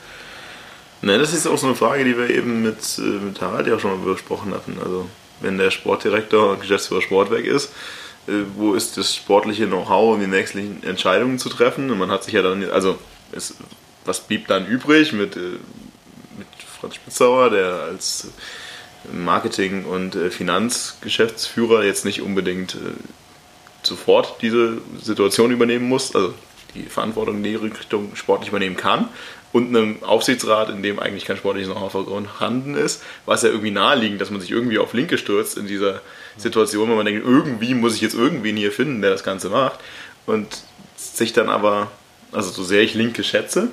Ne, das ist auch so eine Frage, die wir eben mit, äh, mit Harald ja schon mal besprochen hatten. Also, wenn der Sportdirektor Geschäftsführer Sport weg ist, äh, wo ist das sportliche Know-how, um die nächsten Entscheidungen zu treffen? Und man hat sich ja dann, also, es, was blieb dann übrig mit äh, Franz Spitzauer, der als Marketing- und äh, Finanzgeschäftsführer jetzt nicht unbedingt äh, sofort diese Situation übernehmen muss, also die Verantwortung in die Richtung sportlich übernehmen kann und einem Aufsichtsrat, in dem eigentlich kein sportliches Know-how vorhanden ist, war es ja irgendwie naheliegend, dass man sich irgendwie auf Linke stürzt in dieser Situation, wo man denkt, irgendwie muss ich jetzt irgendwen hier finden, der das Ganze macht und sich dann aber, also so sehr ich Linke schätze,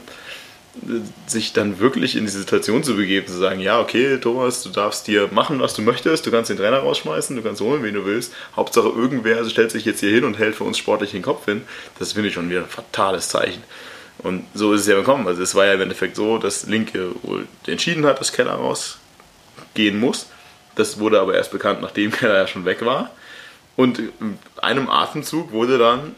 sich dann wirklich in die Situation zu begeben, zu sagen, ja, okay, Thomas, du darfst dir machen, was du möchtest, du kannst den Trainer rausschmeißen, du kannst holen, wen du willst. Hauptsache irgendwer stellt sich jetzt hier hin und hält für uns sportlich den Kopf hin. Das finde ich schon wieder ein fatales Zeichen. Und so ist es ja gekommen. Also es war ja im Endeffekt so, dass Linke wohl entschieden hat, dass Keller rausgehen muss. Das wurde aber erst bekannt, nachdem Keller ja schon weg war. Und in einem Atemzug wurde dann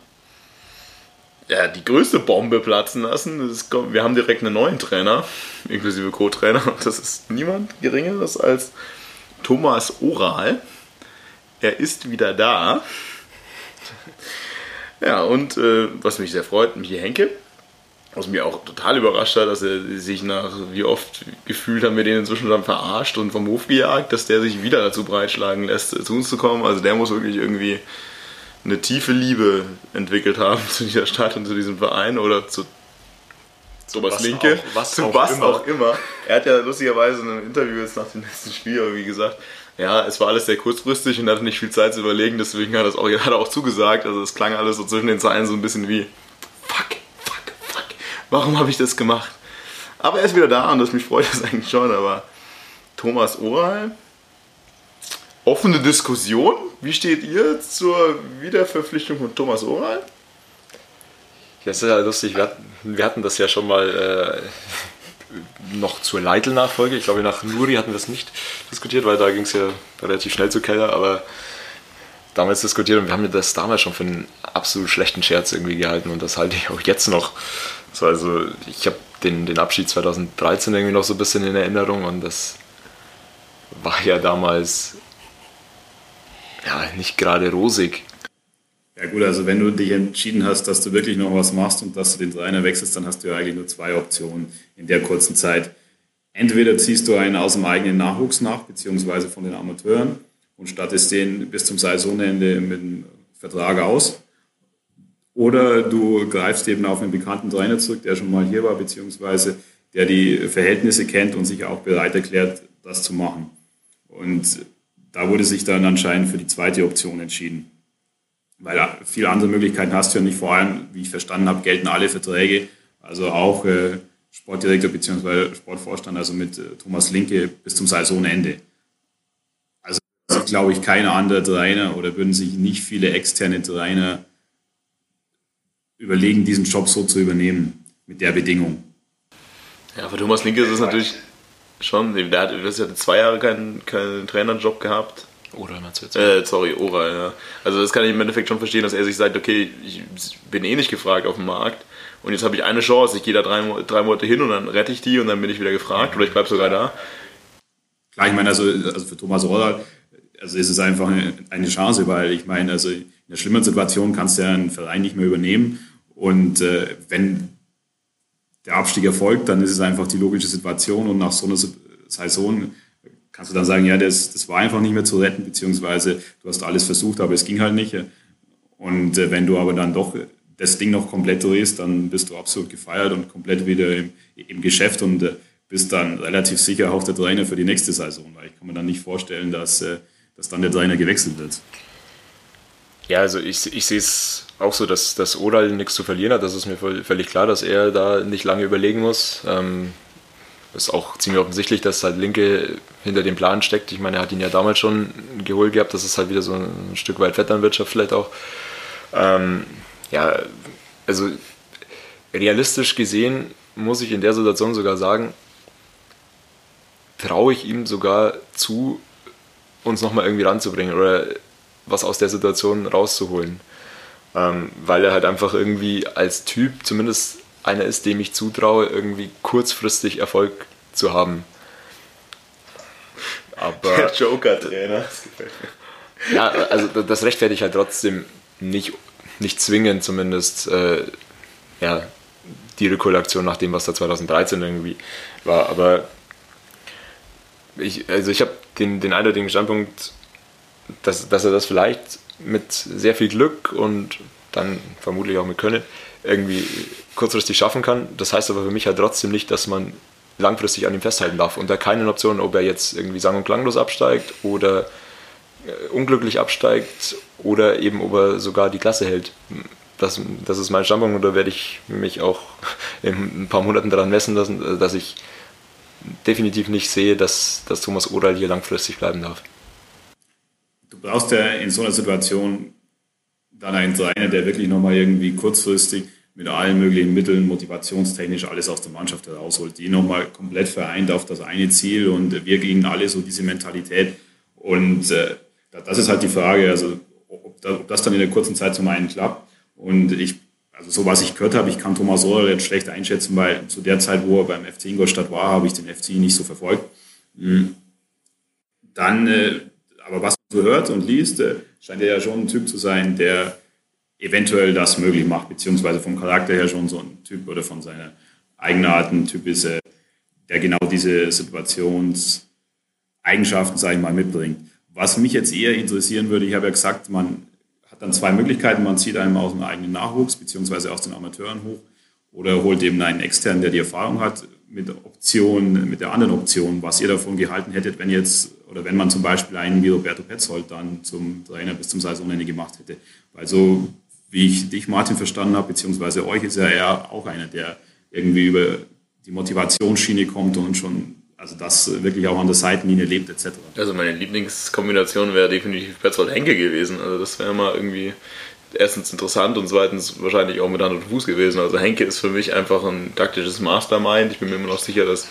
ja, die größte Bombe platzen lassen. Ist, wir haben direkt einen neuen Trainer, inklusive Co-Trainer. Und (laughs) das ist niemand Geringeres als Thomas Oral. Er ist wieder da. Ja, und äh, was mich sehr freut, Michi Henke. Was mich auch total überrascht hat, dass er sich nach, wie oft gefühlt haben wir den inzwischen dann verarscht und vom Hof gejagt, dass der sich wieder dazu breitschlagen lässt, zu uns zu kommen. Also der muss wirklich irgendwie eine tiefe Liebe entwickelt haben (laughs) zu dieser Stadt und zu diesem Verein oder zu Thomas Linke, auch, was zu auch was immer. auch immer. Er hat ja lustigerweise in einem Interview jetzt nach dem letzten Spiel irgendwie gesagt, ja, es war alles sehr kurzfristig und hatte nicht viel Zeit zu überlegen, deswegen hat, das auch, (laughs) hat er auch zugesagt. Also es klang alles so zwischen den Zeilen so ein bisschen wie Fuck, fuck, fuck, warum habe ich das gemacht? Aber er ist wieder da und das mich freut das (laughs) eigentlich schon, aber Thomas Oral, offene Diskussion. Wie steht ihr zur Wiederverpflichtung von Thomas Oral? Ja, das ist ja lustig. Wir hatten, wir hatten das ja schon mal äh, noch zur Leitl-Nachfolge. Ich glaube, nach Nuri hatten wir es nicht diskutiert, weil da ging es ja relativ schnell zu Keller. Aber damals diskutiert und wir haben das damals schon für einen absolut schlechten Scherz irgendwie gehalten und das halte ich auch jetzt noch. Also ich habe den, den Abschied 2013 irgendwie noch so ein bisschen in Erinnerung und das war ja damals ja nicht gerade rosig. Ja gut, also wenn du dich entschieden hast, dass du wirklich noch was machst und dass du den Trainer wechselst, dann hast du ja eigentlich nur zwei Optionen in der kurzen Zeit. Entweder ziehst du einen aus dem eigenen Nachwuchs nach, beziehungsweise von den Amateuren und stattest den bis zum Saisonende mit dem Vertrag aus. Oder du greifst eben auf einen bekannten Trainer zurück, der schon mal hier war, beziehungsweise der die Verhältnisse kennt und sich auch bereit erklärt, das zu machen. Und da wurde sich dann anscheinend für die zweite Option entschieden. Weil viele andere Möglichkeiten hast du ja nicht. Vor allem, wie ich verstanden habe, gelten alle Verträge. Also auch äh, Sportdirektor bzw. Sportvorstand, also mit äh, Thomas Linke bis zum Saisonende. Also glaube ich keine andere Trainer oder würden sich nicht viele externe Trainer überlegen, diesen Job so zu übernehmen mit der Bedingung. Ja, für Thomas Linke ist es natürlich schon, der hat, der hat zwei Jahre keinen, keinen Trainerjob gehabt Oral meinst du jetzt? Äh, sorry, Oral, ja. Also das kann ich im Endeffekt schon verstehen, dass er sich sagt, okay, ich bin eh nicht gefragt auf dem Markt und jetzt habe ich eine Chance, ich gehe da drei, drei Monate hin und dann rette ich die und dann bin ich wieder gefragt oder ich bleibe sogar da. Klar, ich meine, also, also für Thomas Oral also ist es einfach eine Chance, weil ich meine, also in einer schlimmen Situation kannst du ja einen Verein nicht mehr übernehmen und äh, wenn der Abstieg erfolgt, dann ist es einfach die logische Situation und nach so einer Saison kannst du dann sagen, ja, das, das war einfach nicht mehr zu retten, beziehungsweise du hast alles versucht, aber es ging halt nicht. Und äh, wenn du aber dann doch das Ding noch komplett drehst, dann bist du absolut gefeiert und komplett wieder im, im Geschäft und äh, bist dann relativ sicher auch der Trainer für die nächste Saison, weil ich kann mir dann nicht vorstellen, dass, äh, dass dann der Trainer gewechselt wird. Ja, also ich, ich sehe es auch so, dass, dass Oral nichts zu verlieren hat. Das ist mir völlig klar, dass er da nicht lange überlegen muss. Ähm, ist auch ziemlich offensichtlich, dass halt Linke hinter dem Plan steckt. Ich meine, er hat ihn ja damals schon geholt gehabt. Das ist halt wieder so ein Stück weit Vetternwirtschaft vielleicht auch. Ähm, ja, also realistisch gesehen muss ich in der Situation sogar sagen, traue ich ihm sogar zu, uns nochmal irgendwie ranzubringen oder was aus der Situation rauszuholen. Ähm, weil er halt einfach irgendwie als Typ zumindest einer ist, dem ich zutraue, irgendwie kurzfristig Erfolg zu haben. Aber, Der Joker-Trainer. (laughs) Ja, also das rechtfertigt halt trotzdem nicht, nicht zwingend zumindest äh, ja, die Rekollektion nach dem, was da 2013 irgendwie war. Aber ich, also ich habe den, den eindeutigen Standpunkt, dass, dass er das vielleicht mit sehr viel Glück und dann vermutlich auch mit Können irgendwie kurzfristig schaffen kann. Das heißt aber für mich halt trotzdem nicht, dass man langfristig an ihm festhalten darf. Unter keinen Optionen, ob er jetzt irgendwie sang- und klanglos absteigt oder äh, unglücklich absteigt oder eben ob er sogar die Klasse hält. Das, das ist mein Standpunkt und da werde ich mich auch (laughs) in ein paar Monaten daran messen lassen, dass ich definitiv nicht sehe, dass, dass Thomas Oral hier langfristig bleiben darf. Brauchst ja in so einer Situation dann einen Trainer, der wirklich nochmal irgendwie kurzfristig mit allen möglichen Mitteln, motivationstechnisch alles aus der Mannschaft herausholt, die nochmal komplett vereint auf das eine Ziel und wir gegen alle so diese Mentalität. Und äh, das ist halt die Frage, also ob, da, ob das dann in der kurzen Zeit zum einen klappt. Und ich, also so was ich gehört habe, ich kann Thomas Rohrer jetzt schlecht einschätzen, weil zu der Zeit, wo er beim FC Ingolstadt war, habe ich den FC nicht so verfolgt. Hm. Dann, äh, aber was so hört und liest, äh, scheint er ja schon ein Typ zu sein, der eventuell das möglich macht, beziehungsweise vom Charakter her schon so ein Typ oder von seiner Eigenart ein Typ ist, äh, der genau diese Situationseigenschaften, sage ich mal, mitbringt. Was mich jetzt eher interessieren würde, ich habe ja gesagt, man hat dann zwei Möglichkeiten. Man zieht einem aus dem eigenen Nachwuchs, beziehungsweise aus den Amateuren hoch oder holt eben einen externen, der die Erfahrung hat, mit Option, mit der anderen Option, was ihr davon gehalten hättet, wenn jetzt oder wenn man zum Beispiel einen wie Roberto Petzold dann zum Trainer bis zum Saisonende gemacht hätte. Weil so wie ich dich, Martin, verstanden habe, beziehungsweise euch, ist ja er auch einer, der irgendwie über die Motivationsschiene kommt und schon, also das wirklich auch an der Seitenlinie lebt, etc. Also meine Lieblingskombination wäre definitiv Petzold-Henke gewesen. Also das wäre mal irgendwie erstens interessant und zweitens wahrscheinlich auch mit Hand und Fuß gewesen. Also Henke ist für mich einfach ein taktisches Mastermind. Ich bin mir immer noch sicher, dass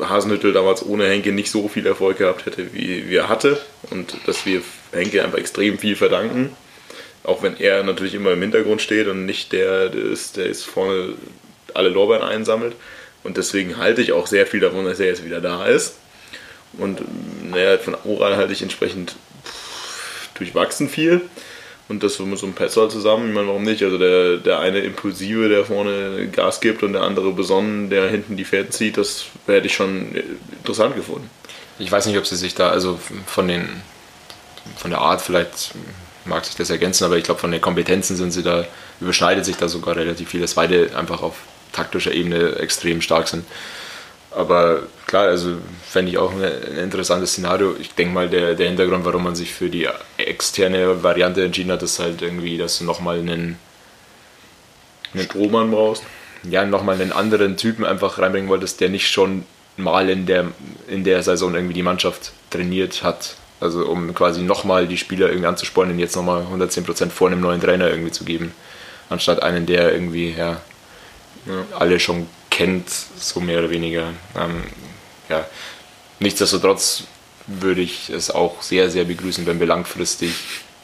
Hasenhüttel damals ohne Henke nicht so viel Erfolg gehabt hätte, wie, er hatte. Und dass wir Henke einfach extrem viel verdanken. Auch wenn er natürlich immer im Hintergrund steht und nicht der, der ist, der ist vorne alle Lorbeeren einsammelt. Und deswegen halte ich auch sehr viel davon, dass er jetzt wieder da ist. Und naja, von Oral halte ich entsprechend durchwachsen viel. Und das so mit so einem Petzold zusammen, ich meine, warum nicht? Also der, der eine Impulsive, der vorne Gas gibt und der andere besonnen, der hinten die Fäden zieht, das hätte ich schon interessant gefunden. Ich weiß nicht, ob sie sich da, also von den von der Art vielleicht mag sich das ergänzen, aber ich glaube, von den Kompetenzen sind sie da, überschneidet sich da sogar relativ viel, dass beide einfach auf taktischer Ebene extrem stark sind. Aber klar, also fände ich auch ein, ein interessantes Szenario. Ich denke mal, der, der Hintergrund, warum man sich für die externe Variante entschieden hat, ist halt irgendwie, dass du nochmal einen, einen Strohmann brauchst. Ja, nochmal einen anderen Typen einfach reinbringen wolltest, der nicht schon mal in der, in der Saison irgendwie die Mannschaft trainiert hat. Also um quasi nochmal die Spieler irgendwie anzuspornen, jetzt nochmal 110% vor einem neuen Trainer irgendwie zu geben. Anstatt einen, der irgendwie ja, ja. alle schon kennt, so mehr oder weniger. Ähm, ja. Nichtsdestotrotz würde ich es auch sehr, sehr begrüßen, wenn wir langfristig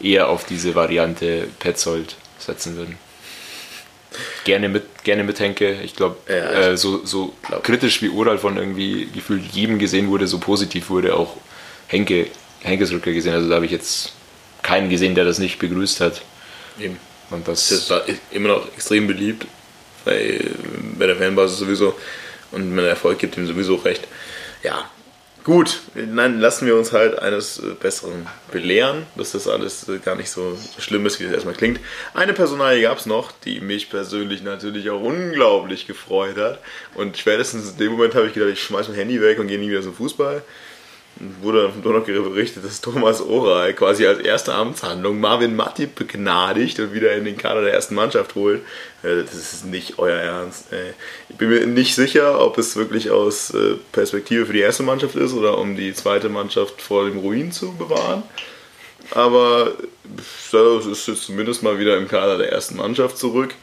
eher auf diese Variante Petzold setzen würden. Gerne mit, gerne mit Henke. Ich glaube, ja, äh, so, so glaub. kritisch wie Ural von irgendwie gefühlt jedem gesehen wurde, so positiv wurde auch Henke, Henkes Rückkehr gesehen. Also da habe ich jetzt keinen gesehen, der das nicht begrüßt hat. Eben. Und das, das war immer noch extrem beliebt bei, bei der Fanbasis sowieso. Und er Erfolg gibt, ihm sowieso recht. Ja, gut. Nein, lassen wir uns halt eines äh, Besseren belehren, dass das alles äh, gar nicht so schlimm ist, wie es erstmal klingt. Eine Personalie gab es noch, die mich persönlich natürlich auch unglaublich gefreut hat. Und spätestens in dem Moment habe ich gedacht, ich schmeiße mein Handy weg und gehe nie wieder zum Fußball wurde nur noch berichtet, dass Thomas Oral quasi als erste Amtshandlung Marvin Matip begnadigt und wieder in den Kader der ersten Mannschaft holt. Äh, das ist nicht euer Ernst. Ich bin mir nicht sicher, ob es wirklich aus äh, Perspektive für die erste Mannschaft ist oder um die zweite Mannschaft vor dem Ruin zu bewahren. Aber es ist jetzt zumindest mal wieder im Kader der ersten Mannschaft zurück.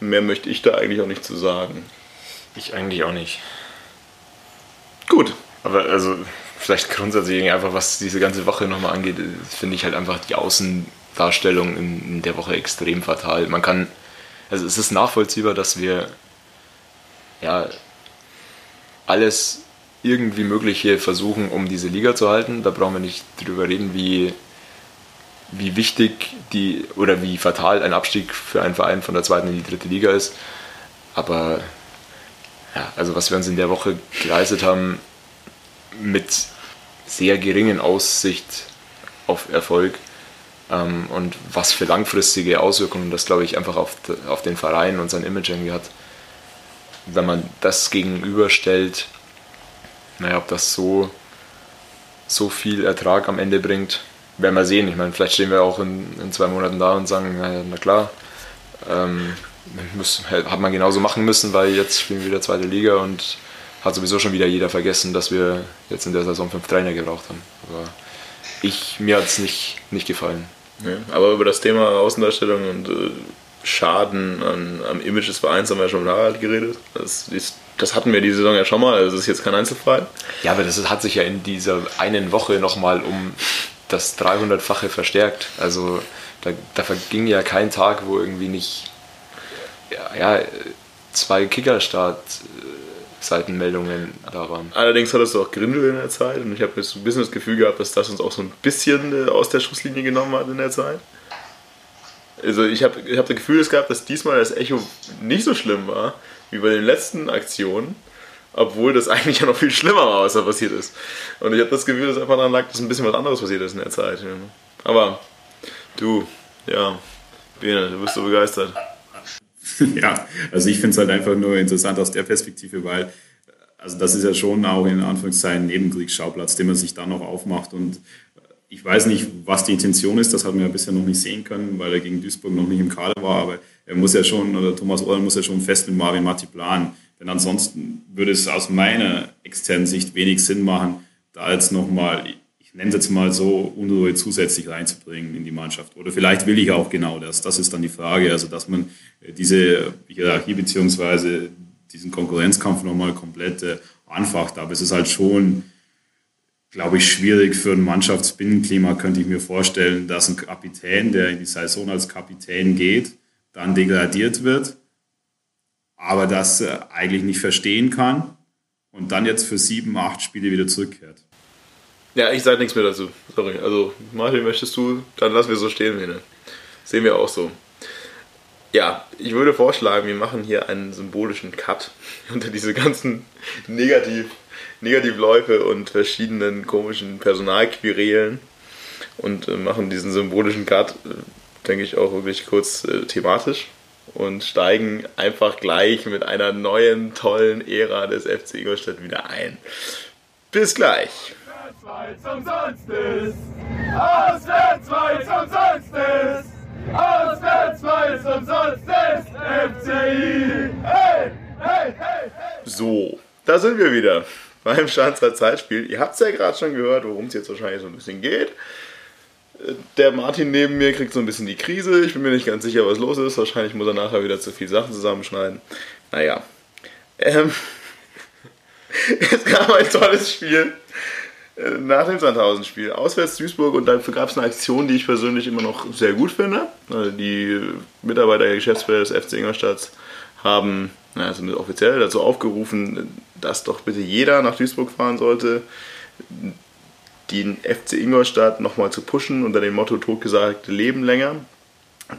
Mehr möchte ich da eigentlich auch nicht zu sagen. Ich eigentlich auch nicht. Gut, aber also vielleicht grundsätzlich einfach, was diese ganze Woche nochmal angeht, finde ich halt einfach die Außendarstellung in der Woche extrem fatal. Man kann, also es ist nachvollziehbar, dass wir ja alles irgendwie Mögliche versuchen, um diese Liga zu halten. Da brauchen wir nicht drüber reden, wie, wie wichtig die oder wie fatal ein Abstieg für einen Verein von der zweiten in die dritte Liga ist. Aber ja, also was wir uns in der Woche geleistet haben, mit sehr geringen Aussicht auf Erfolg ähm, und was für langfristige Auswirkungen das, glaube ich, einfach auf, auf den Verein und sein Image irgendwie hat. Wenn man das gegenüberstellt, naja, ob das so, so viel Ertrag am Ende bringt, werden wir sehen. Ich meine, vielleicht stehen wir auch in, in zwei Monaten da und sagen, na, na klar, ähm, muss, hat man genauso machen müssen, weil jetzt spielen wir wieder zweite Liga und hat sowieso schon wieder jeder vergessen, dass wir jetzt in der Saison fünf Trainer gebraucht haben. Aber ich, mir hat es nicht, nicht gefallen. Ja, aber über das Thema Außendarstellung und äh, Schaden an, am Image des Vereins haben wir ja schon mit Harald geredet. Das, ist, das hatten wir die Saison ja schon mal, also das ist jetzt kein Einzelfall. Ja, aber das hat sich ja in dieser einen Woche nochmal um das 300-fache verstärkt. Also da, da verging ja kein Tag, wo irgendwie nicht ja, ja zwei Kickerstart Seitenmeldungen da waren. Allerdings hattest du auch Grindel in der Zeit und ich habe jetzt ein bisschen das Gefühl gehabt, dass das uns auch so ein bisschen äh, aus der Schusslinie genommen hat in der Zeit. Also ich habe ich hab das Gefühl gab, dass diesmal das Echo nicht so schlimm war wie bei den letzten Aktionen, obwohl das (laughs) eigentlich ja noch viel schlimmer war, was da passiert ist. Und ich habe das Gefühl, dass einfach daran lag, dass ein bisschen was anderes passiert ist in der Zeit. Aber du, ja, Bene, du bist so begeistert. (laughs) ja, also ich finde es halt einfach nur interessant aus der Perspektive, weil also das ist ja schon auch in Anführungszeichen Nebenkriegsschauplatz, den man sich da noch aufmacht. Und ich weiß nicht, was die Intention ist, das haben wir ja bisher noch nicht sehen können, weil er gegen Duisburg noch nicht im Kader war, aber er muss ja schon, oder Thomas Ohren muss ja schon fest mit Marvin Matti planen, denn ansonsten würde es aus meiner externen Sicht wenig Sinn machen, da jetzt nochmal ich nenne es jetzt mal so, Unruhe zusätzlich reinzubringen in die Mannschaft. Oder vielleicht will ich auch genau das. Das ist dann die Frage. Also, dass man äh, diese Hierarchie beziehungsweise diesen Konkurrenzkampf nochmal komplett äh, anfacht. Aber es ist halt schon, glaube ich, schwierig für ein Mannschaftsbinnenklima, könnte ich mir vorstellen, dass ein Kapitän, der in die Saison als Kapitän geht, dann degradiert wird aber das äh, eigentlich nicht verstehen kann und dann jetzt für sieben, acht Spiele wieder zurückkehrt. Ja, ich sage nichts mehr dazu. Sorry. Also, Martin, möchtest du? Dann lassen wir so stehen, Lene. Sehen wir auch so. Ja, ich würde vorschlagen, wir machen hier einen symbolischen Cut (laughs) unter diese ganzen Negativ, Negativläufe und verschiedenen komischen Personalquerelen und äh, machen diesen symbolischen Cut, äh, denke ich, auch wirklich kurz äh, thematisch und steigen einfach gleich mit einer neuen, tollen Ära des FC Ingolstadt wieder ein. Bis gleich. Auswärts umsonst ist! Auswärts, weil umsonst ist! Auswärts, weil es umsonst ist, FCI! Hey, hey, hey! So, da sind wir wieder beim Schanzer Zeitspiel. Ihr habt es ja gerade schon gehört, worum es jetzt wahrscheinlich so ein bisschen geht. Der Martin neben mir kriegt so ein bisschen die Krise. Ich bin mir nicht ganz sicher, was los ist. Wahrscheinlich muss er nachher wieder zu viele Sachen zusammenschneiden. Naja. Ähm, (laughs) es gab ein tolles Spiel nach dem Sandhausen-Spiel. Auswärts Duisburg und dafür gab es eine Aktion, die ich persönlich immer noch sehr gut finde. Also die Mitarbeiter der Geschäftsführer des FC Ingolstadt haben also offiziell dazu aufgerufen, dass doch bitte jeder nach Duisburg fahren sollte, den FC Ingolstadt nochmal zu pushen unter dem Motto totgesagt Leben länger.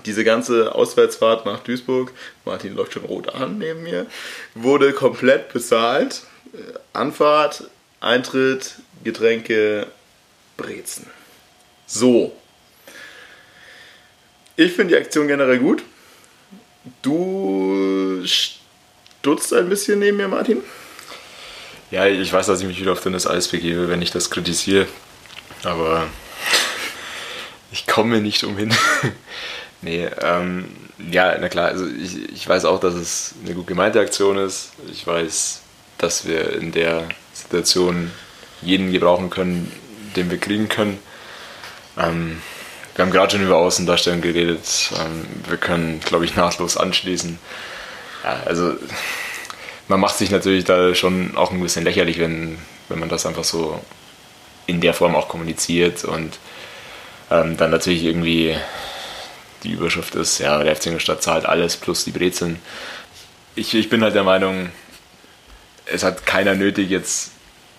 Diese ganze Auswärtsfahrt nach Duisburg, Martin läuft schon rot an neben mir, wurde komplett bezahlt. Anfahrt, Eintritt, Getränke, Brezen. So. Ich finde die Aktion generell gut. Du stutzt ein bisschen neben mir, Martin? Ja, ich weiß, dass ich mich wieder auf dünnes Eis begebe, wenn ich das kritisiere. Aber (laughs) ich komme nicht umhin. (laughs) nee, ähm, ja, na klar, also ich, ich weiß auch, dass es eine gut gemeinte Aktion ist. Ich weiß, dass wir in der Situation jeden gebrauchen können, den wir kriegen können. Ähm, wir haben gerade schon über Außendarstellung geredet. Ähm, wir können, glaube ich, nahtlos anschließen. Ja, also man macht sich natürlich da schon auch ein bisschen lächerlich, wenn, wenn man das einfach so in der Form auch kommuniziert und ähm, dann natürlich irgendwie die Überschrift ist, ja, der FC Ingolstadt zahlt alles plus die Brezeln. Ich, ich bin halt der Meinung, es hat keiner nötig, jetzt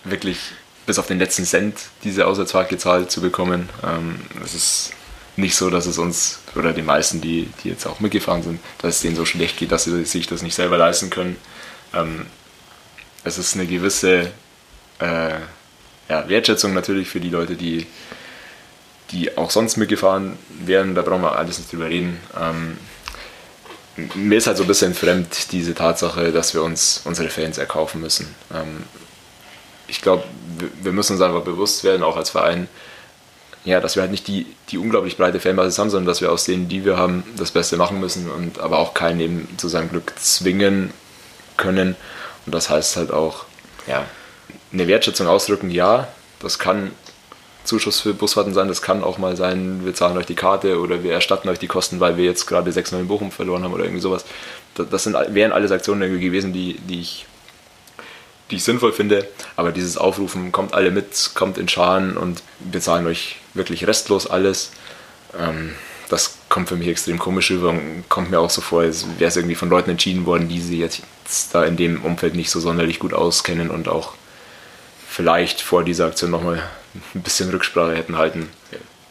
wirklich bis auf den letzten Cent diese Auswärtsfahrt gezahlt zu bekommen. Ähm, es ist nicht so, dass es uns oder den meisten, die, die jetzt auch mitgefahren sind, dass es denen so schlecht geht, dass sie sich das nicht selber leisten können. Ähm, es ist eine gewisse äh, ja, Wertschätzung natürlich für die Leute, die, die auch sonst mitgefahren wären. Da brauchen wir alles nicht drüber reden. Ähm, mir ist halt so ein bisschen fremd diese Tatsache, dass wir uns unsere Fans erkaufen müssen. Ähm, ich glaube, wir müssen uns einfach bewusst werden, auch als Verein, ja, dass wir halt nicht die, die unglaublich breite Fanbasis haben, sondern dass wir aus denen, die wir haben, das Beste machen müssen und aber auch keinen eben zu seinem Glück zwingen können. Und das heißt halt auch, ja, eine Wertschätzung ausdrücken, ja, das kann Zuschuss für Busfahrten sein, das kann auch mal sein, wir zahlen euch die Karte oder wir erstatten euch die Kosten, weil wir jetzt gerade 6-9 in Bochum verloren haben oder irgendwie sowas. Das sind, wären alles Aktionen gewesen, die, die ich die ich sinnvoll finde. Aber dieses Aufrufen, kommt alle mit, kommt in Scharen und wir zahlen euch wirklich restlos alles. Ähm, das kommt für mich extrem komisch rüber und kommt mir auch so vor, als wäre es irgendwie von Leuten entschieden worden, die sie jetzt da in dem Umfeld nicht so sonderlich gut auskennen und auch vielleicht vor dieser Aktion nochmal ein bisschen Rücksprache hätten halten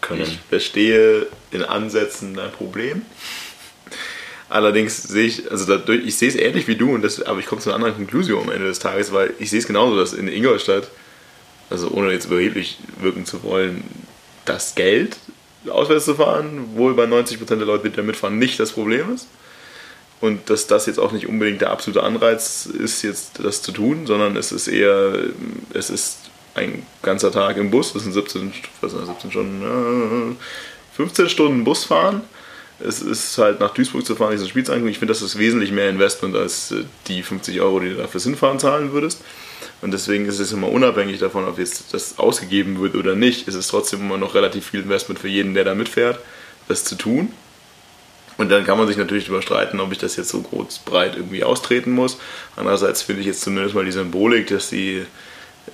können. Ich verstehe in Ansätzen dein Problem. Allerdings sehe ich, also dadurch, ich sehe es ähnlich wie du, und das, aber ich komme zu einer anderen Konklusion am Ende des Tages, weil ich sehe es genauso, dass in Ingolstadt, also ohne jetzt überheblich wirken zu wollen, das Geld auswärts zu fahren, wohl bei 90% der Leute, die da mitfahren, nicht das Problem ist. Und dass das jetzt auch nicht unbedingt der absolute Anreiz ist, jetzt das zu tun, sondern es ist eher, es ist ein ganzer Tag im Bus, das sind 17, was 17 Stunden, 15 Stunden Busfahren es ist halt nach Duisburg zu fahren, dieses Spiel zu angucken. Ich finde, das ist wesentlich mehr Investment als äh, die 50 Euro, die du dafür Hinfahren zahlen würdest. Und deswegen ist es immer unabhängig davon, ob jetzt das ausgegeben wird oder nicht, ist es trotzdem immer noch relativ viel Investment für jeden, der da mitfährt, das zu tun. Und dann kann man sich natürlich überstreiten, ob ich das jetzt so groß breit irgendwie austreten muss. Andererseits finde ich jetzt zumindest mal die Symbolik, dass die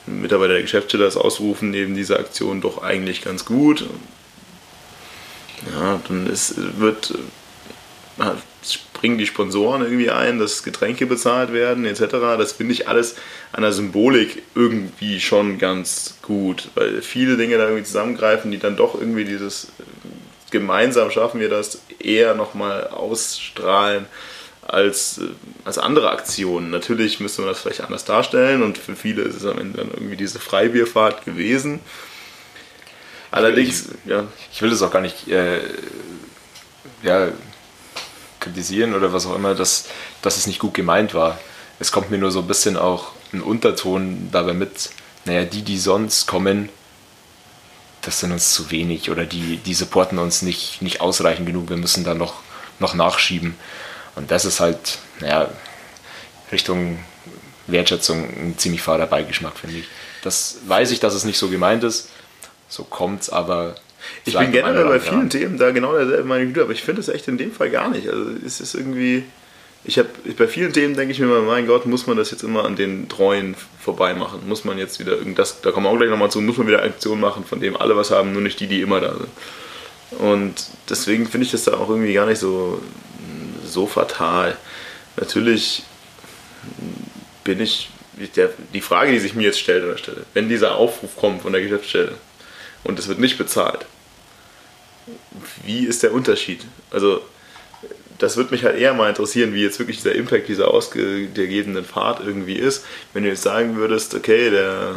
Mitarbeiter der Geschäftsstelle das ausrufen, neben dieser Aktion doch eigentlich ganz gut ja, dann ist, wird springen die Sponsoren irgendwie ein, dass Getränke bezahlt werden etc. Das finde ich alles an der Symbolik irgendwie schon ganz gut, weil viele Dinge da irgendwie zusammengreifen, die dann doch irgendwie dieses gemeinsam schaffen wir das eher nochmal ausstrahlen als, als andere Aktionen. Natürlich müsste man das vielleicht anders darstellen und für viele ist es am Ende dann irgendwie diese Freibierfahrt gewesen. Allerdings, ich, ja. Ich will das auch gar nicht äh, ja, kritisieren oder was auch immer, dass, dass es nicht gut gemeint war. Es kommt mir nur so ein bisschen auch ein Unterton dabei mit, naja, die, die sonst kommen, das sind uns zu wenig oder die, die supporten uns nicht, nicht ausreichend genug, wir müssen da noch, noch nachschieben. Und das ist halt, naja, Richtung Wertschätzung ein ziemlich fader Beigeschmack, finde ich. Das weiß ich, dass es nicht so gemeint ist. So kommt es, aber ich bin generell bei vielen ja. Themen da genau derselbe Meinung wie aber ich finde es echt in dem Fall gar nicht. Also es ist irgendwie, ich habe bei vielen Themen denke ich mir immer, mein Gott, muss man das jetzt immer an den Treuen vorbei machen? Muss man jetzt wieder irgendwas, da kommen wir auch gleich nochmal zu, muss man wieder Aktionen machen, von dem alle was haben, nur nicht die, die immer da sind. Und deswegen finde ich das da auch irgendwie gar nicht so, so fatal. Natürlich bin ich, der, die Frage, die sich mir jetzt stellt an der Stelle, wenn dieser Aufruf kommt von der Geschäftsstelle und es wird nicht bezahlt, wie ist der Unterschied? Also, das würde mich halt eher mal interessieren, wie jetzt wirklich dieser Impact dieser ausgegebenen Fahrt irgendwie ist. Wenn du jetzt sagen würdest, okay, der,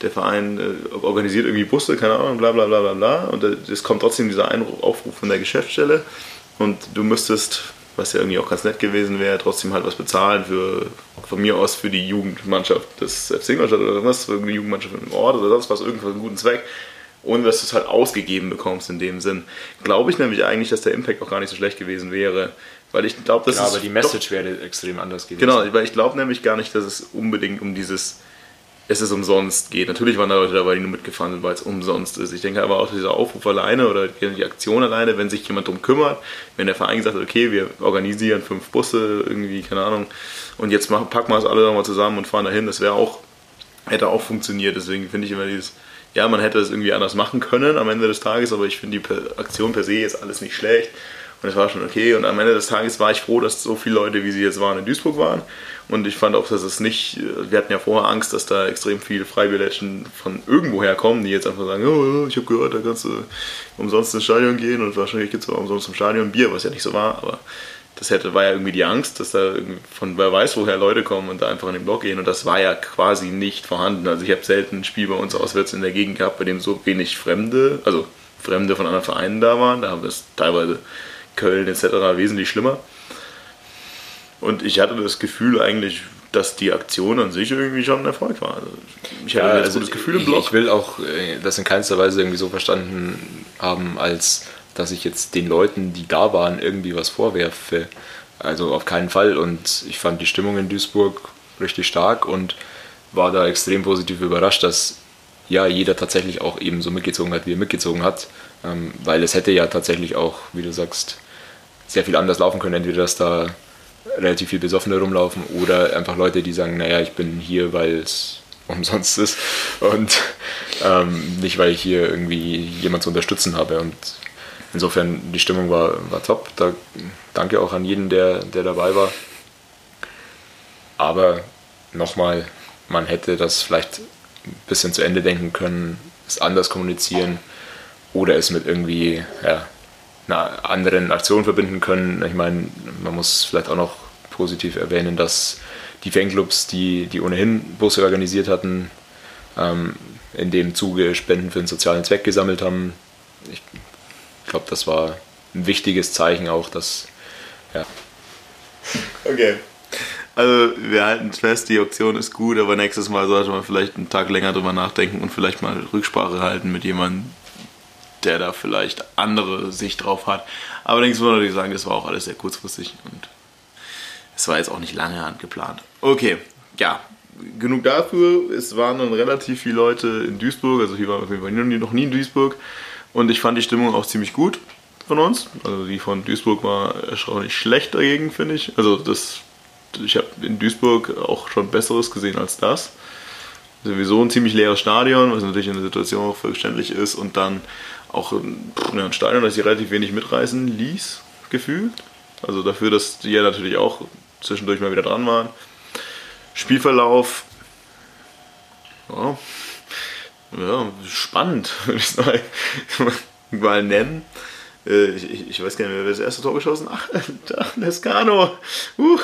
der Verein äh, organisiert irgendwie Busse, keine Ahnung, bla bla bla bla bla, und es kommt trotzdem dieser Aufruf von der Geschäftsstelle und du müsstest, was ja irgendwie auch ganz nett gewesen wäre, trotzdem halt was bezahlen für, von mir aus für die Jugendmannschaft des FC Ingolstadt oder irgendwas, für irgendeine Jugendmannschaft im Ort oder sonst was, irgendwas einen guten Zweck ohne dass du es halt ausgegeben bekommst in dem Sinn. Glaube ich nämlich eigentlich, dass der Impact auch gar nicht so schlecht gewesen wäre. Weil ich glaube, dass ja, aber die Message wäre extrem anders gewesen. Genau, weil ich glaube nämlich gar nicht, dass es unbedingt um dieses es ist umsonst geht. Natürlich waren da Leute dabei, die nur mitgefahren sind, weil es umsonst ist. Ich denke aber auch dieser Aufruf alleine oder die Aktion alleine, wenn sich jemand darum kümmert, wenn der Verein sagt, okay, wir organisieren fünf Busse, irgendwie, keine Ahnung, und jetzt machen, packen wir es alle nochmal zusammen und fahren dahin, das wäre auch, hätte auch funktioniert. Deswegen finde ich immer dieses, ja, man hätte es irgendwie anders machen können am Ende des Tages, aber ich finde die Aktion per se ist alles nicht schlecht und es war schon okay. Und am Ende des Tages war ich froh, dass so viele Leute, wie sie jetzt waren, in Duisburg waren. Und ich fand auch, dass es nicht, wir hatten ja vorher Angst, dass da extrem viele Freibilletchen von irgendwoher kommen, die jetzt einfach sagen, oh, ich habe gehört, da kannst du umsonst ins Stadion gehen und wahrscheinlich gibt es auch umsonst im Stadion Bier, was ja nicht so war, aber das hätte, war ja irgendwie die Angst, dass da von wer weiß woher Leute kommen und da einfach in den Block gehen und das war ja quasi nicht vorhanden. Also ich habe selten ein Spiel bei uns auswärts in der Gegend gehabt, bei dem so wenig Fremde, also Fremde von anderen Vereinen da waren. Da haben wir es teilweise Köln etc. wesentlich schlimmer. Und ich hatte das Gefühl eigentlich, dass die Aktion an sich irgendwie schon ein Erfolg war. Also ich hatte ja, also das Gefühl im Block. Ich will auch äh, das in keinster Weise irgendwie so verstanden haben, als dass ich jetzt den Leuten, die da waren, irgendwie was vorwerfe. Also auf keinen Fall. Und ich fand die Stimmung in Duisburg richtig stark und war da extrem positiv überrascht, dass ja jeder tatsächlich auch eben so mitgezogen hat, wie er mitgezogen hat. Ähm, weil es hätte ja tatsächlich auch, wie du sagst, sehr viel anders laufen können. Entweder dass da relativ viel Besoffene rumlaufen oder einfach Leute, die sagen, naja, ich bin hier, weil es (laughs) umsonst ist und ähm, nicht, weil ich hier irgendwie jemand zu unterstützen habe. Und insofern, die Stimmung war, war top. Da, danke auch an jeden, der, der dabei war. Aber nochmal, man hätte das vielleicht ein bisschen zu Ende denken können, es anders kommunizieren oder es mit irgendwie ja, einer anderen Aktion verbinden können. Ich meine, man muss vielleicht auch noch positiv erwähnen, dass die Fanclubs, die, die ohnehin Busse organisiert hatten, ähm, in dem Zuge Spenden für den sozialen Zweck gesammelt haben. Ich glaube, das war ein wichtiges Zeichen auch, dass, ja. Okay. Also wir halten fest, die Option ist gut, aber nächstes Mal sollte man vielleicht einen Tag länger drüber nachdenken und vielleicht mal Rücksprache halten mit jemandem, der da vielleicht andere Sicht drauf hat. Allerdings muss man natürlich sagen, das war auch alles sehr kurzfristig und es war jetzt auch nicht lange geplant. Okay, ja, genug dafür. Es waren dann relativ viele Leute in Duisburg, also hier waren wir noch nie in Duisburg und ich fand die Stimmung auch ziemlich gut von uns. Also die von Duisburg war erstaunlich schlecht dagegen, finde ich. Also das, ich habe in Duisburg auch schon Besseres gesehen als das. Sowieso ein ziemlich leeres Stadion, was natürlich in der Situation auch verständlich ist und dann auch ein, ein Stadion, das sich relativ wenig mitreißen ließ, gefühlt. Also dafür, dass die ja natürlich auch zwischendurch mal wieder dran waren. Spielverlauf, ja, ja spannend, (laughs) würde ich mal, (laughs) mal nennen. Äh, ich, ich, weiß gar nicht wer das erste Tor geschossen Ach, (laughs) da, Lescano. Uh.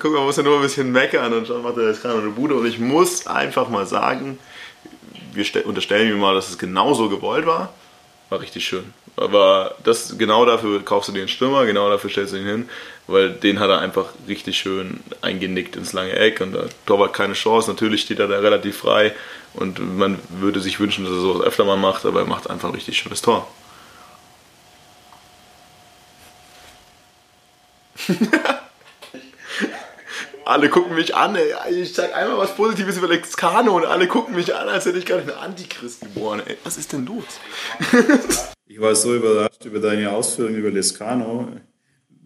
Guck mal, muss ja nur ein bisschen meckern und schon macht der Lescano eine Bude. Und ich muss einfach mal sagen, wir unterstellen mir mal, dass es genauso gewollt war. War richtig schön. Aber das, genau dafür kaufst du den Stürmer, genau dafür stellst du ihn hin, weil den hat er einfach richtig schön eingenickt ins lange Eck und der Torwart keine Chance. Natürlich steht er da relativ frei und man würde sich wünschen, dass er sowas öfter mal macht, aber er macht einfach ein richtig schönes Tor. (laughs) alle gucken mich an, ey. Ich sag einmal was Positives über Lexcano und alle gucken mich an, als hätte ich nicht einen Antichrist geboren, ey. Was ist denn los? (laughs) ich war so überrascht über deine Ausführungen über Lescano.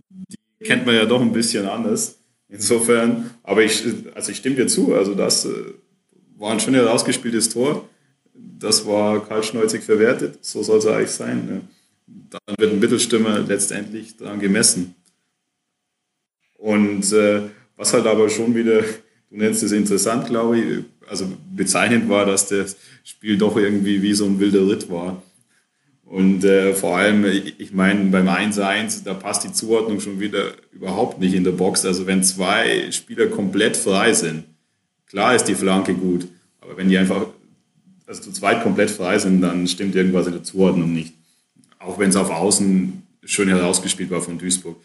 Die kennt man ja doch ein bisschen anders. Insofern, aber ich, also ich stimme dir zu, also das äh, war ein schön herausgespieltes Tor. Das war kaltschnäuzig verwertet, so soll es eigentlich sein. Ne? Dann wird ein Mittelstürmer letztendlich daran gemessen. Und äh, was halt aber schon wieder, du nennst es interessant, glaube ich, also bezeichnend war, dass das Spiel doch irgendwie wie so ein wilder Ritt war. Und äh, vor allem, ich meine, beim 1-1, da passt die Zuordnung schon wieder überhaupt nicht in der Box. Also wenn zwei Spieler komplett frei sind, klar ist die Flanke gut, aber wenn die einfach also zu zweit komplett frei sind, dann stimmt irgendwas in der Zuordnung nicht. Auch wenn es auf Außen schön herausgespielt war von Duisburg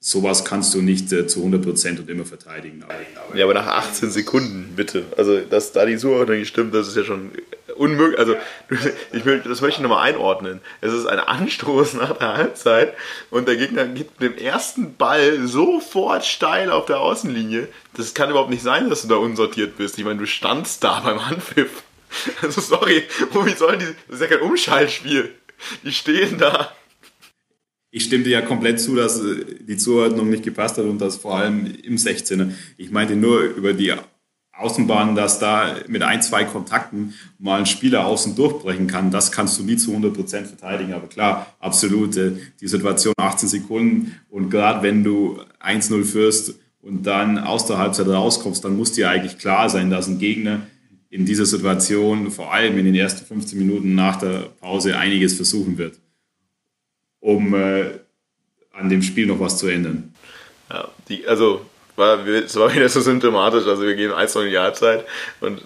sowas kannst du nicht äh, zu 100% und immer verteidigen. Aber, ja, aber nach 18 Sekunden, bitte. Also, dass da die Zuordnung nicht stimmt, das ist ja schon unmöglich. Also, (laughs) ich will, das möchte ich nochmal einordnen. Es ist ein Anstoß nach der Halbzeit und der Gegner mit dem ersten Ball sofort steil auf der Außenlinie. Das kann überhaupt nicht sein, dass du da unsortiert bist. Ich meine, du standst da beim Anpfiff. (laughs) Also, sorry, wie sollen die, das ist ja kein Umschaltspiel. Die stehen da ich stimme dir ja komplett zu, dass äh, die Zuordnung nicht gepasst hat und das vor allem im 16er. Ich meinte nur über die Außenbahn, dass da mit ein, zwei Kontakten mal ein Spieler außen durchbrechen kann. Das kannst du nie zu 100 Prozent verteidigen. Aber klar, absolut, äh, die Situation 18 Sekunden und gerade wenn du 1-0 führst und dann aus der Halbzeit rauskommst, dann muss dir eigentlich klar sein, dass ein Gegner in dieser Situation, vor allem in den ersten 15 Minuten nach der Pause, einiges versuchen wird um äh, an dem Spiel noch was zu ändern. Ja, die, also war, es war wieder so symptomatisch. Also wir gehen 1 in die Halbzeit und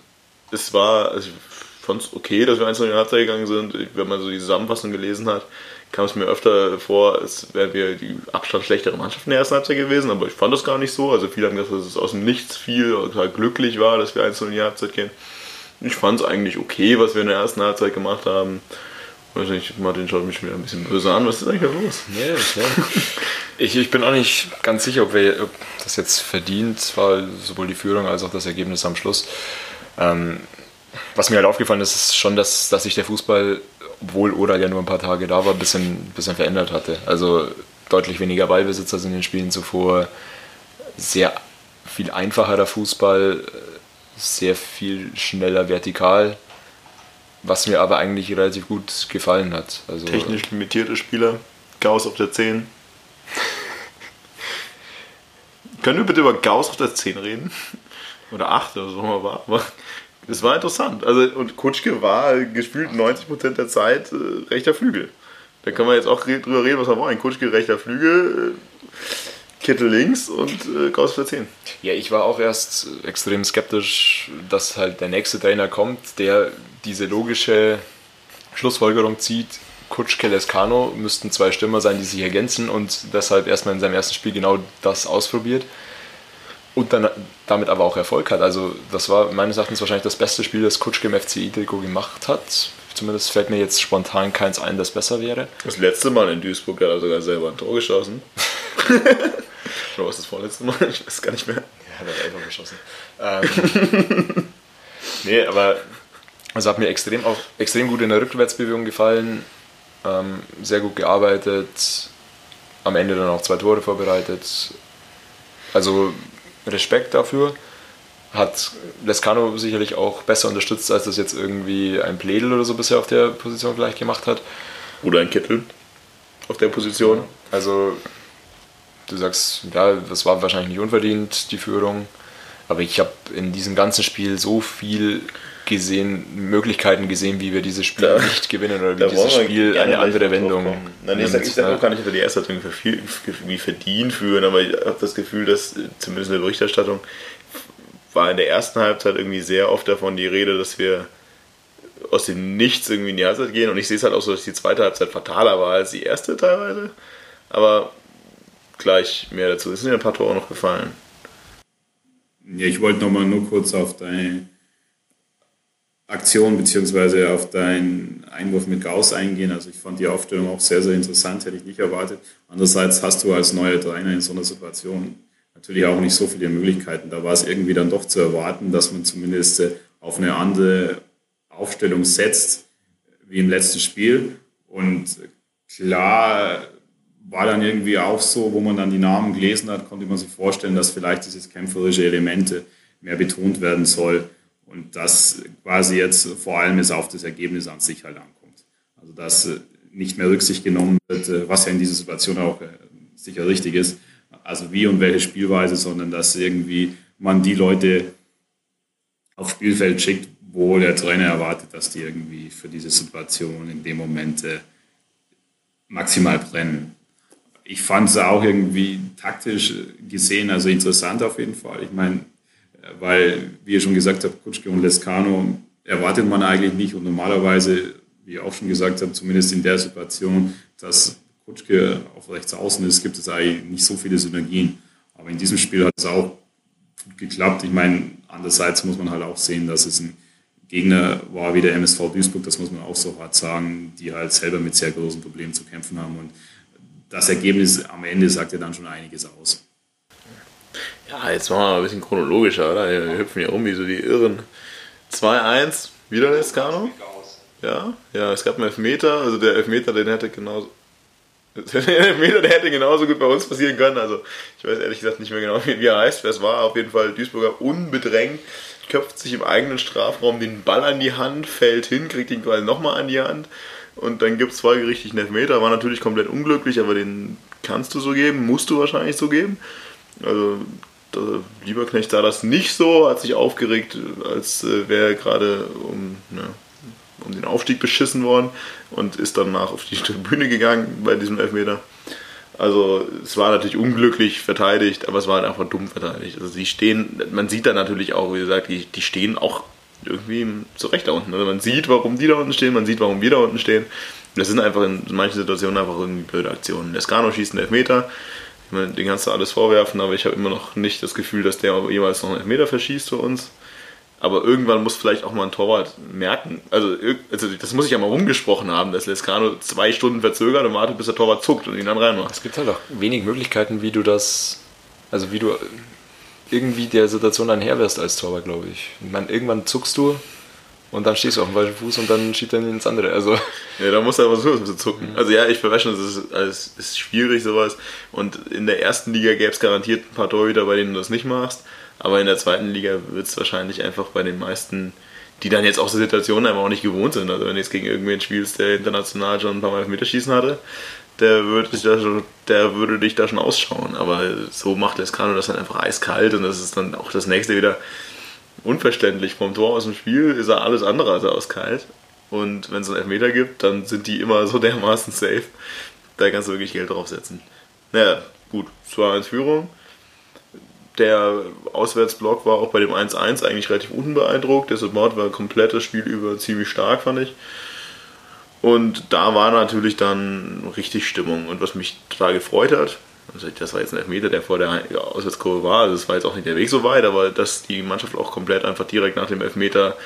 es war, also ich fand es okay, dass wir 1 in die Halbzeit gegangen sind. Wenn man so die Zusammenfassung gelesen hat, kam es mir öfter vor, als wären wir die Abstand schlechtere Mannschaft in der ersten Halbzeit gewesen, aber ich fand das gar nicht so. Also viele haben gesagt, dass es aus dem Nichts viel halt glücklich war, dass wir 1 in die Halbzeit gehen. Ich fand es eigentlich okay, was wir in der ersten Halbzeit gemacht haben. Nicht, Martin schaut mich wieder ein bisschen böse an. Was ist eigentlich los? Ja, ja. Ich, ich bin auch nicht ganz sicher, ob, wir, ob das jetzt verdient war, sowohl die Führung als auch das Ergebnis am Schluss. Ähm, was mir halt aufgefallen ist, ist schon, dass, dass sich der Fußball, obwohl Oral ja nur ein paar Tage da war, ein bisschen, bisschen verändert hatte. Also deutlich weniger Ballbesitz als in den Spielen zuvor. Sehr viel einfacherer Fußball, sehr viel schneller vertikal was mir aber eigentlich relativ gut gefallen hat. Also, Technisch limitierte Spieler, Gauss auf der 10. Können wir bitte über Gauss auf der 10 reden? Oder 8 oder so mal war. Aber das war interessant. Also, und Kutschke war gefühlt 90% der Zeit äh, rechter Flügel. Da können wir jetzt auch drüber reden, was wir wollen. Kutschke rechter Flügel. Äh, Kittel links und äh, Gauss für 10. Ja, ich war auch erst extrem skeptisch, dass halt der nächste Trainer kommt, der diese logische Schlussfolgerung zieht. Kutschke, Lescano müssten zwei Stürmer sein, die sich ergänzen und deshalb erstmal in seinem ersten Spiel genau das ausprobiert und dann damit aber auch Erfolg hat. Also das war meines Erachtens wahrscheinlich das beste Spiel, das Kutschke im FC-Trikot gemacht hat. Zumindest fällt mir jetzt spontan keins ein, das besser wäre. Das letzte Mal in Duisburg hat er sogar selber ein Tor geschossen. (laughs) Oder was das vorletzte Mal? Ich weiß gar nicht mehr. Ja, hat er einfach geschossen. (laughs) Ähm, nee, aber also hat mir extrem, auch, extrem gut in der Rückwärtsbewegung gefallen. Ähm, sehr gut gearbeitet. Am Ende dann auch zwei Tore vorbereitet. Also Respekt dafür. Hat Lescano sicherlich auch besser unterstützt, als das jetzt irgendwie ein Pledel oder so bisher auf der Position vielleicht gemacht hat. Oder ein Kittel auf der Position. Also du sagst, ja, das war wahrscheinlich nicht unverdient, die Führung. Aber ich habe in diesem ganzen Spiel so viel gesehen, Möglichkeiten gesehen, wie wir dieses Spiel da, nicht gewinnen oder wie (laughs) dieses Spiel eine andere Wendung. Nein, ich sage sag auch gar nicht, dass wir die erste Halbzeit irgendwie verdient führen, aber ich habe das Gefühl, dass zumindest in der Berichterstattung war in der ersten Halbzeit irgendwie sehr oft davon die Rede, dass wir aus dem Nichts irgendwie in die Halbzeit gehen und ich sehe es halt auch so, dass die zweite Halbzeit fataler war als die erste teilweise, aber gleich mehr dazu. Es sind ja ein paar Tore noch gefallen. Ja, ich wollte nochmal nur kurz auf deine Aktion beziehungsweise auf deinen Einwurf mit Gauss eingehen. Also ich fand die Aufstellung auch sehr, sehr interessant, hätte ich nicht erwartet. Andererseits hast du als neuer Trainer in so einer Situation natürlich auch nicht so viele Möglichkeiten. Da war es irgendwie dann doch zu erwarten, dass man zumindest äh, auf eine andere Aufstellung setzt wie im letzten Spiel. Und klar war dann irgendwie auch so, wo man dann die Namen gelesen hat, konnte man sich vorstellen, dass vielleicht dieses kämpferische Elemente mehr betont werden soll und das quasi jetzt vor allem es auf das Ergebnis an sich halt ankommt. Also dass äh, nicht mehr Rücksicht genommen wird, äh, was ja in dieser Situation auch äh, sicher richtig ist, also wie und welche Spielweise, sondern dass irgendwie man die Leute aufs Spielfeld schickt, wo der Trainer erwartet, dass die irgendwie für diese Situation in dem Moment maximal brennen ich fand es auch irgendwie taktisch gesehen, also interessant auf jeden Fall. Ich meine, weil, wie ihr schon gesagt habt, Kutschke und Lescano erwartet man eigentlich nicht und normalerweise, wie ihr auch schon gesagt habt, zumindest in der Situation, dass Kutschke auf rechts außen ist, gibt es eigentlich nicht so viele Synergien. Aber in diesem Spiel hat es auch gut geklappt. Ich meine, andererseits muss man halt auch sehen, dass es ein Gegner war wie der MSV Duisburg, das muss man auch so hart sagen, die halt selber mit sehr großen Problemen zu kämpfen haben. Und das Ergebnis am Ende sagt ja dann schon einiges aus. Ja, jetzt machen wir mal ein bisschen chronologischer, oder? Wir hüpfen hier rum wie so die Irren. 2-1, wieder Lescano. Ja, ja, es gab einen Elfmeter, also der Elfmeter, den hätte genauso. (laughs) Der Elfmeter, der hätte genauso gut bei uns passieren können. Also, ich weiß ehrlich gesagt nicht mehr genau, wie er heißt. Wer es war, auf jeden Fall Duisburger unbedrängt, köpft sich im eigenen Strafraum den Ball an die Hand, fällt hin, kriegt ihn quasi nochmal an die Hand und dann gibt es zwei gerichtlichen Elfmeter. War natürlich komplett unglücklich, aber den kannst du so geben, musst du wahrscheinlich so geben. Also Lieberknecht sah das nicht so, hat sich aufgeregt, als äh, wäre er gerade um, ja, um den Aufstieg beschissen worden und ist danach auf die Tribüne gegangen bei diesem Elfmeter. Also es war natürlich unglücklich verteidigt, aber es war halt einfach dumm verteidigt. Also sie stehen, man sieht da natürlich auch, wie gesagt, die, die stehen auch irgendwie zurecht da unten. Also man sieht, warum die da unten stehen, man sieht, warum wir da unten stehen. Das sind einfach in manchen Situationen einfach irgendwie blöde Aktionen. Lescano schießt einen Elfmeter, meine, den kannst du alles vorwerfen, aber ich habe immer noch nicht das Gefühl, dass der jemals noch einen Elfmeter verschießt für uns. Aber irgendwann muss vielleicht auch mal ein Torwart merken, also, also das muss ich ja mal rumgesprochen haben, dass Lescano zwei Stunden verzögert und wartet, bis der Torwart zuckt und ihn dann reinmacht. Es gibt halt auch wenig Möglichkeiten, wie du das, also wie du irgendwie der Situation dann her wirst als Torwart, glaube ich. Ich meine, irgendwann zuckst du und dann stehst du auf dem falschen Fuß und dann schiebt er ins andere. Also. Ja, da musst du aber so ein bisschen zucken. Also ja, ich verwäsche das ist, alles ist schwierig sowas. Und in der ersten Liga gäbe es garantiert ein paar Torhüter, bei denen du das nicht machst. Aber in der zweiten Liga wird es wahrscheinlich einfach bei den meisten, die dann jetzt auch so Situationen einfach auch nicht gewohnt sind. Also wenn du jetzt gegen irgendwen spielst, der international schon ein paar Mal Meterschießen hatte, der würde, dich da schon, der würde dich da schon ausschauen. Aber so macht Lescano das dann einfach eiskalt und das ist dann auch das nächste wieder unverständlich. Vom Tor aus dem Spiel ist er alles andere als auskalt. Und wenn es einen Elfmeter gibt, dann sind die immer so (laughs) dermaßen safe. Da kannst du wirklich Geld draufsetzen. Naja, gut, 2-1 Führung. Der Auswärtsblock war auch bei dem 1-1 eigentlich relativ unbeeindruckt. Der Support war komplett das Spiel über ziemlich stark, fand ich. Und da war natürlich dann richtig Stimmung. Und was mich total gefreut hat, also das war jetzt ein Elfmeter, der vor der Auswärtskurve war, also es war jetzt auch nicht der Weg so weit, aber dass die Mannschaft auch komplett einfach direkt nach dem Elfmeter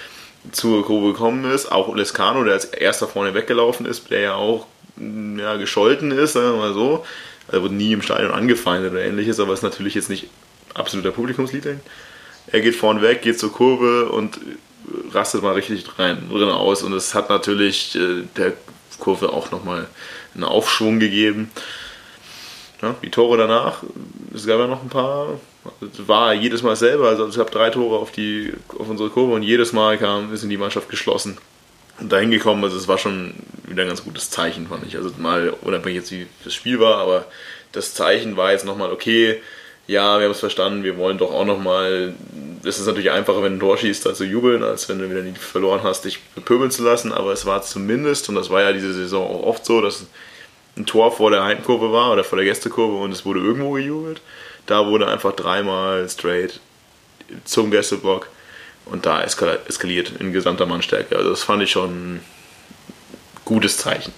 zur Kurve gekommen ist. Auch Lescano, der als erster vorne weggelaufen ist, der ja auch ja, gescholten ist, sagen wir mal so. Er wurde nie im Stadion angefeindet oder ähnliches, aber ist natürlich jetzt nicht absoluter Publikumsliebling. Er geht vorne weg, geht zur Kurve und rastet mal richtig rein, drin aus und es hat natürlich äh, der Kurve auch nochmal einen Aufschwung gegeben. Ja, die Tore danach, es gab ja noch ein paar, es war jedes Mal selber, also ich habe drei Tore auf, die, auf unsere Kurve und jedes Mal kam, ist in die Mannschaft geschlossen und dahin gekommen, also es war schon wieder ein ganz gutes Zeichen, fand ich. Also mal unabhängig jetzt wie das Spiel war, aber das Zeichen war jetzt nochmal, okay, ja, wir haben es verstanden, wir wollen doch auch nochmal, es ist natürlich einfacher, wenn du ein Tor schießt, da zu jubeln, als wenn du wieder nie verloren hast, dich bepöbeln zu lassen, aber es war zumindest, und das war ja diese Saison auch oft so, dass ein Tor vor der Heimkurve war oder vor der Gästekurve und es wurde irgendwo gejubelt. Da wurde einfach dreimal straight zum Gästeblock und da eskaliert in gesamter Mannstärke. Also das fand ich schon ein gutes Zeichen.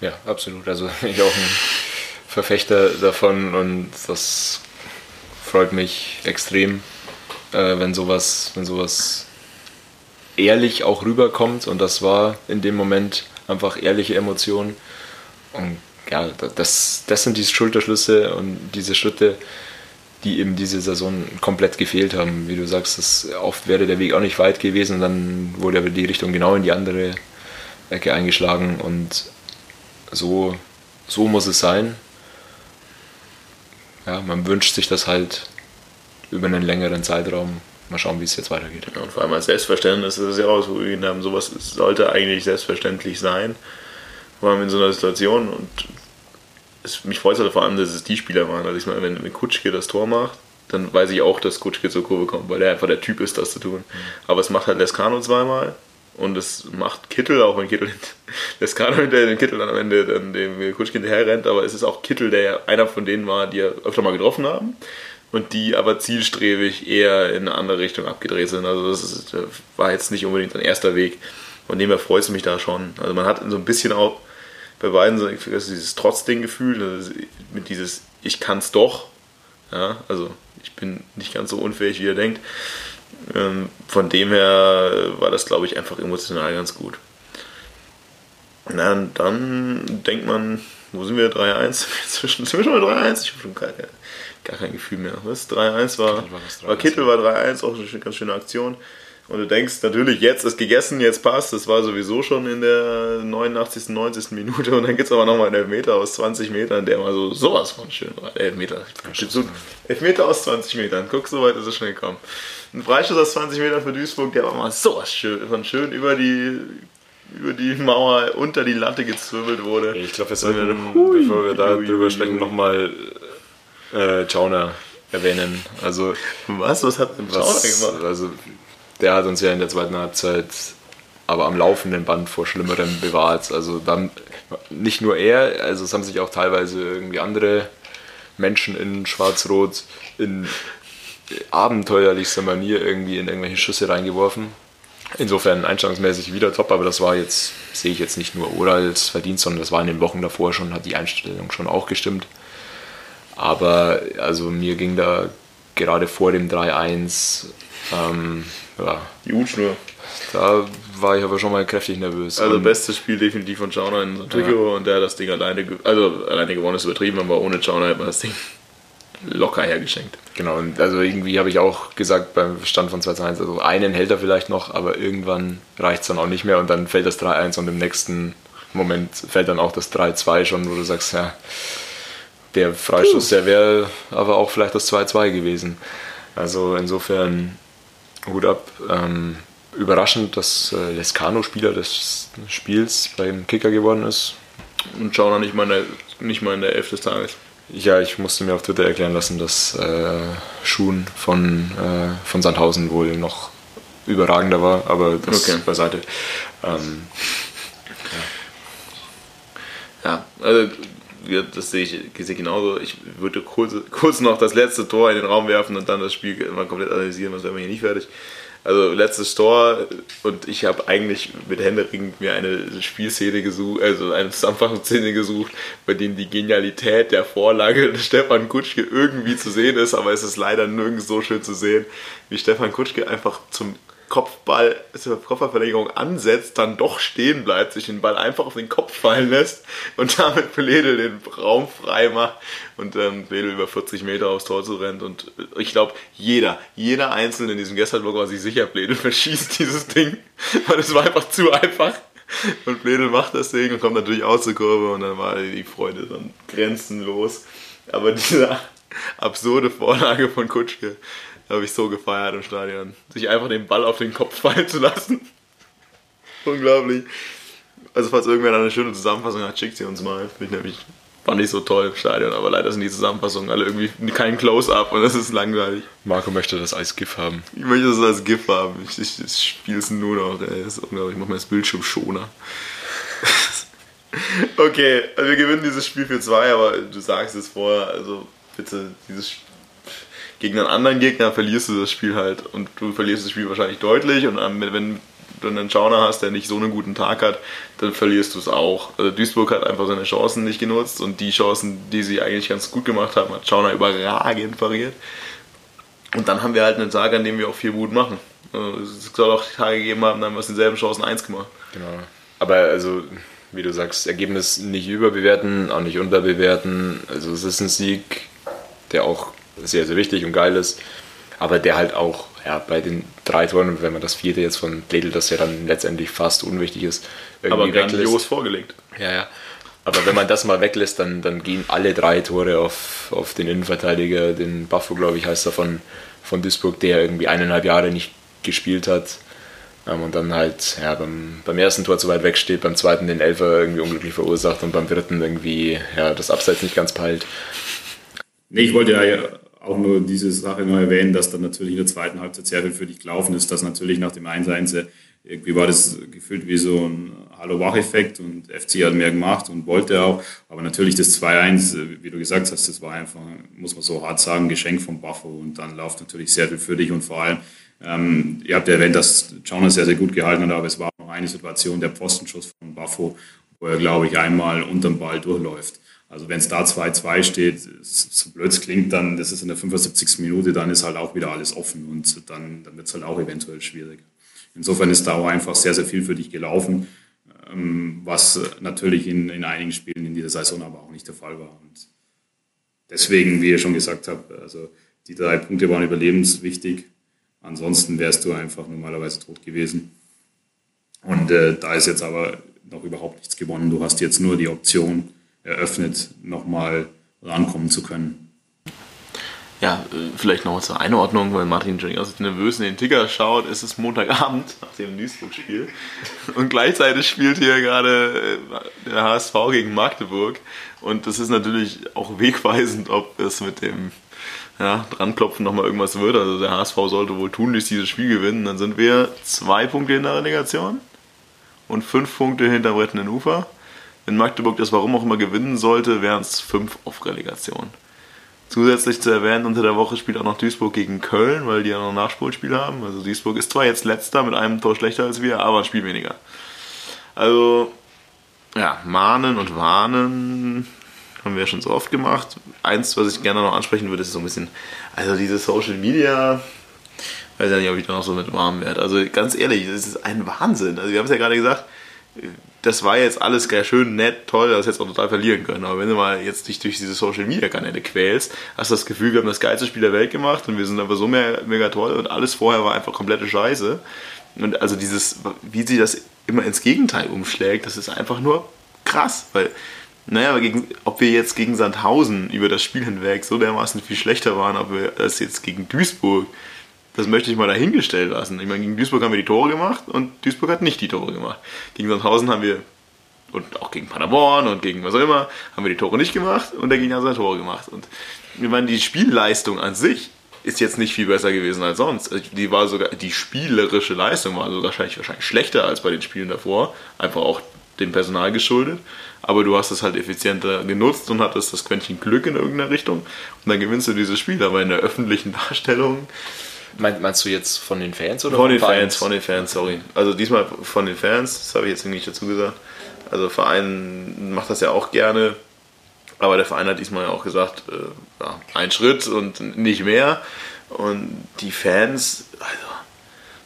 Ja, absolut. Also (laughs) ich auch ein Verfechter davon und das freut mich extrem, äh, wenn sowas, wenn sowas ehrlich auch rüberkommt und das war in dem Moment einfach ehrliche Emotionen ja, das, das sind die Schulterschlüsse und diese Schritte, die eben diese Saison komplett gefehlt haben. Wie du sagst, das, oft wäre der Weg auch nicht weit gewesen, dann wurde aber die Richtung genau in die andere Ecke eingeschlagen und so, so muss es sein ja, man wünscht sich das halt über einen längeren Zeitraum. Mal schauen, wie es jetzt weitergeht. Ja, und vor allem als Selbstverständnis ist es ja auch so, sowas sollte eigentlich selbstverständlich sein. Vor allem in so einer Situation und es, mich freut es halt vor allem, dass es die Spieler waren. Also ich meine, wenn, wenn Kutschke das Tor macht, dann weiß ich auch, dass Kutschke zur Kurve kommt, weil er einfach der Typ ist, das zu tun. Mhm. Aber es macht halt Lescano zweimal und es macht Kittel, auch wenn Kittel, kann hinter (laughs) den Kittel dann am Ende dann dem Kutschke hinterher rennt, aber es ist auch Kittel, der ja einer von denen war, die ja öfter mal getroffen haben und die aber zielstrebig eher in eine andere Richtung abgedreht sind. Also das ist, war jetzt nicht unbedingt ein erster Weg. Von dem her freut es mich da schon. Also man hat so ein bisschen auch bei beiden so dieses Trotzding-Gefühl, also mit dieses Ich kann's doch. Ja, also ich bin nicht ganz so unfähig, wie ihr denkt. Ähm, von dem her war das, glaube ich, einfach emotional ganz gut. Na, dann denkt man, wo sind wir? 3-1? Zwischen, (laughs) bei 3-1? Ich habe schon gar, gar, kein Gefühl mehr. Was? 3-1 war, war, war Kittel war 3-1, auch eine ganz schöne Aktion. Und du denkst natürlich, jetzt ist gegessen, jetzt passt. Das war sowieso schon in der 89., 90. Minute. Und dann gibt es aber nochmal einen Elfmeter aus 20 Metern, der mal so sowas von schön war. Elfmeter. So, Elfmeter aus 20 Metern. Guck, so weit ist es schon gekommen. Ein Freischuss aus 20 Metern für Duisburg, der war mal sowas schön, von schön über die über die Mauer unter die Latte gezwirbelt wurde. Ich glaube, wir sollten, hui, bevor wir da drüber sprechen, nochmal äh, Chauner erwähnen. Also, was? Was hat denn Chauner gemacht? Also, der hat uns ja in der zweiten Halbzeit aber am laufenden Band vor Schlimmerem bewahrt. Also dann nicht nur er, also es haben sich auch teilweise irgendwie andere Menschen in Schwarz-Rot in abenteuerlichster Manier irgendwie in irgendwelche Schüsse reingeworfen. Insofern einstellungsmäßig wieder top, aber das war jetzt, sehe ich jetzt nicht nur Orals Verdienst, sondern das war in den Wochen davor schon, hat die Einstellung schon auch gestimmt. Aber also mir ging da gerade vor dem 3-1 ähm, ja. Die U-Schnur. Da war ich aber schon mal kräftig nervös. Also bestes Spiel definitiv von Schauner in Trikot ja. und der hat das Ding alleine, also alleine gewonnen ist übertrieben, aber ohne Schauner hätte man das Ding (laughs) locker hergeschenkt. Genau, und also irgendwie habe ich auch gesagt beim Stand von 2 1, also einen hält er vielleicht noch, aber irgendwann reicht es dann auch nicht mehr und dann fällt das 3-1 und im nächsten Moment fällt dann auch das 3-2 schon, wo du sagst, ja, der Freistoß, der wäre aber auch vielleicht das 2-2 gewesen. Also insofern Hut ab. Ähm, überraschend, dass äh, Lescano Spieler des Spiels beim Kicker geworden ist. Und Schauner nicht mal in der, nicht mal in der Elf des Tages. Ja, ich musste mir auf Twitter erklären lassen, dass äh, Schuhn von, äh, von Sandhausen wohl noch überragender war, aber das okay. beiseite. Ähm, ja. ja, also das sehe ich, sehe genauso. Ich würde kurz, kurz noch das letzte Tor in den Raum werfen und dann das Spiel mal komplett analysieren, was wäre mir hier nicht fertig. Also letztes Tor und ich habe eigentlich mit Händering mir eine Spielszene gesucht, also eine Zusammenfassungsszene gesucht, bei dem die Genialität der Vorlage (laughs) Stefan Kutschke irgendwie zu sehen ist, aber es ist leider nirgends so schön zu sehen, wie Stefan Kutschke einfach zum Kopfball, zur Kopfballverlängerung ansetzt, dann doch stehen bleibt, sich den Ball einfach auf den Kopf fallen lässt und damit Bledel den Raum frei macht und ähm, Bledel über 40 Meter aufs Tor zu rennt. Und ich glaube, jeder, jeder Einzelne in diesem Gästeblock war sich sicher, Bledel (laughs) verschießt dieses Ding, weil es war einfach zu einfach. Und Bledel macht das Ding und kommt natürlich aus zur Kurve und dann war die Freude dann grenzenlos. Aber diese absurde Vorlage von Kutschke, habe ich so gefeiert im Stadion. Sich einfach den Ball auf den Kopf (laughs) fallen zu lassen. Unglaublich. Also falls irgendwer eine schöne Zusammenfassung hat, schickt sie uns mal. Ich nämlich Fand ich so toll im Stadion, aber leider sind die Zusammenfassungen alle irgendwie kein Close-Up und das ist langweilig. Marco möchte das als GIF haben. Ich möchte das als GIF haben. Ich, ich, ich spiele es nur noch, ey. Das ist unglaublich. Ich mache mir das Bildschirm schoner. (laughs) okay, also wir gewinnen dieses Spiel für zwei, aber du sagst es vorher, also bitte, dieses gegen einen anderen Gegner verlierst du das Spiel halt und du verlierst das Spiel wahrscheinlich deutlich und wenn du einen Schauner hast, der nicht so einen guten Tag hat, dann verlierst du es auch. Also Duisburg hat einfach seine Chancen nicht genutzt und die Chancen, die sie eigentlich ganz gut gemacht haben, hat Schauner überragend pariert. Und dann haben wir halt einen Tag, an dem wir auch viel Mut machen. Also es soll auch Tage gegeben haben, dann haben wir aus denselben Chancen eins gemacht. Genau. Aber also, wie du sagst, Ergebnis nicht überbewerten, auch nicht unterbewerten. Also es ist ein Sieg, der auch sehr, sehr wichtig und geil ist, aber der halt auch ja, bei den drei Toren, wenn man das vierte jetzt von Bledel, das ja dann letztendlich fast unwichtig ist, irgendwie aber grandios vorgelegt. Ja, ja. Aber wenn man das mal weglässt, dann, dann gehen alle drei Tore auf, auf den Innenverteidiger, den Buffo, glaube ich, heißt er von, von Duisburg, der irgendwie eineinhalb Jahre nicht gespielt hat. Ähm, und dann halt ja, beim, beim ersten Tor zu weit weg steht, beim zweiten den Elfer irgendwie unglücklich verursacht und beim dritten irgendwie ja, das Abseits nicht ganz peilt. Nee, ich wollte ja auch nur diese Sache noch erwähnen, dass dann natürlich in der zweiten Halbzeit sehr viel für dich gelaufen ist, dass natürlich nach dem 1-1 irgendwie war das gefühlt wie so ein Hallo-Wach-Effekt und FC hat mehr gemacht und wollte auch. Aber natürlich das 2-1, wie du gesagt hast, das war einfach, muss man so hart sagen, Geschenk vom Buffo und dann läuft natürlich sehr viel für dich und vor allem, ähm, ihr habt ja erwähnt, dass Jonas sehr, sehr gut gehalten hat, aber es war noch eine Situation, der Postenschuss von Buffo, wo er, glaube ich, einmal unterm Ball durchläuft. Also wenn es da 2-2 steht, so blöd es klingt, dann das ist in der 75. Minute, dann ist halt auch wieder alles offen und dann, dann wird es halt auch eventuell schwierig. Insofern ist da auch einfach sehr, sehr viel für dich gelaufen, ähm, was natürlich in, in einigen Spielen in dieser Saison aber auch nicht der Fall war. Und deswegen, wie ihr schon gesagt habt, also die drei Punkte waren überlebenswichtig. Ansonsten wärst du einfach normalerweise tot gewesen. Und äh, da ist jetzt aber noch überhaupt nichts gewonnen. Du hast jetzt nur die Option, eröffnet, nochmal rankommen zu können. Ja, äh, vielleicht noch zur Einordnung, weil Martin ganz nervös in den Ticker schaut. Es ist Montagabend (laughs) nach dem Duisburg-Spiel und gleichzeitig spielt hier gerade äh, der HSV gegen Magdeburg und das ist natürlich auch wegweisend, ob es mit dem ja, Dranklopfen nochmal irgendwas wird. Also der HSV sollte wohl tunlichst dieses Spiel gewinnen. Dann sind wir zwei Punkte in der Relegation und fünf Punkte hinter Brettenden Ufer. Wenn Magdeburg das warum auch immer gewinnen sollte, wären es fünf auf Relegation. Zusätzlich zu erwähnen, unter der Woche spielt auch noch Duisburg gegen Köln, weil die ja noch ein Nachspulspiel haben. Also Duisburg ist zwar jetzt letzter mit einem Tor schlechter als wir, aber ein Spiel weniger. Also, ja, mahnen und warnen haben wir schon so oft gemacht. Eins, was ich gerne noch ansprechen würde, ist so ein bisschen, also diese Social Media, weiß ja nicht, ob ich da noch so mit warm werde. Also ganz ehrlich, das ist ein Wahnsinn. Also wir haben es ja gerade gesagt, das war jetzt alles schön, nett, toll, das hättest du auch total verlieren können. Aber wenn du mal jetzt dich durch diese Social Media Kanäle quälst, hast du das Gefühl, wir haben das geilste Spiel der Welt gemacht und wir sind einfach so mega, mega toll und alles vorher war einfach komplette Scheiße. Und also dieses, wie sie das immer ins Gegenteil umschlägt, das ist einfach nur krass, weil, naja, gegen, ob wir jetzt gegen Sandhausen über das Spiel hinweg so dermaßen viel schlechter waren, ob wir das jetzt gegen Duisburg das möchte ich mal dahingestellt lassen. Ich meine, gegen Duisburg haben wir die Tore gemacht und Duisburg hat nicht die Tore gemacht. Gegen Sandhausen haben wir, und auch gegen Paderborn und gegen was auch immer, haben wir die Tore nicht gemacht und der Gegner hat seine Tore gemacht. Und ich meine, die Spielleistung an sich ist jetzt nicht viel besser gewesen als sonst. Also die war sogar, die spielerische Leistung war sogar wahrscheinlich, wahrscheinlich schlechter als bei den Spielen davor. Einfach auch dem Personal geschuldet. Aber du hast es halt effizienter genutzt und hattest das Quäntchen Glück in irgendeiner Richtung. Und dann gewinnst du dieses Spiel. Aber in der öffentlichen (laughs) Darstellung Meinst du jetzt von den Fans oder von den Fans? Von den Fans, sorry. Also diesmal von den Fans, das habe ich jetzt nicht dazu gesagt. Also Verein macht das ja auch gerne, aber der Verein hat diesmal ja auch gesagt, äh, ja, ein Schritt und nicht mehr. Und die Fans, also,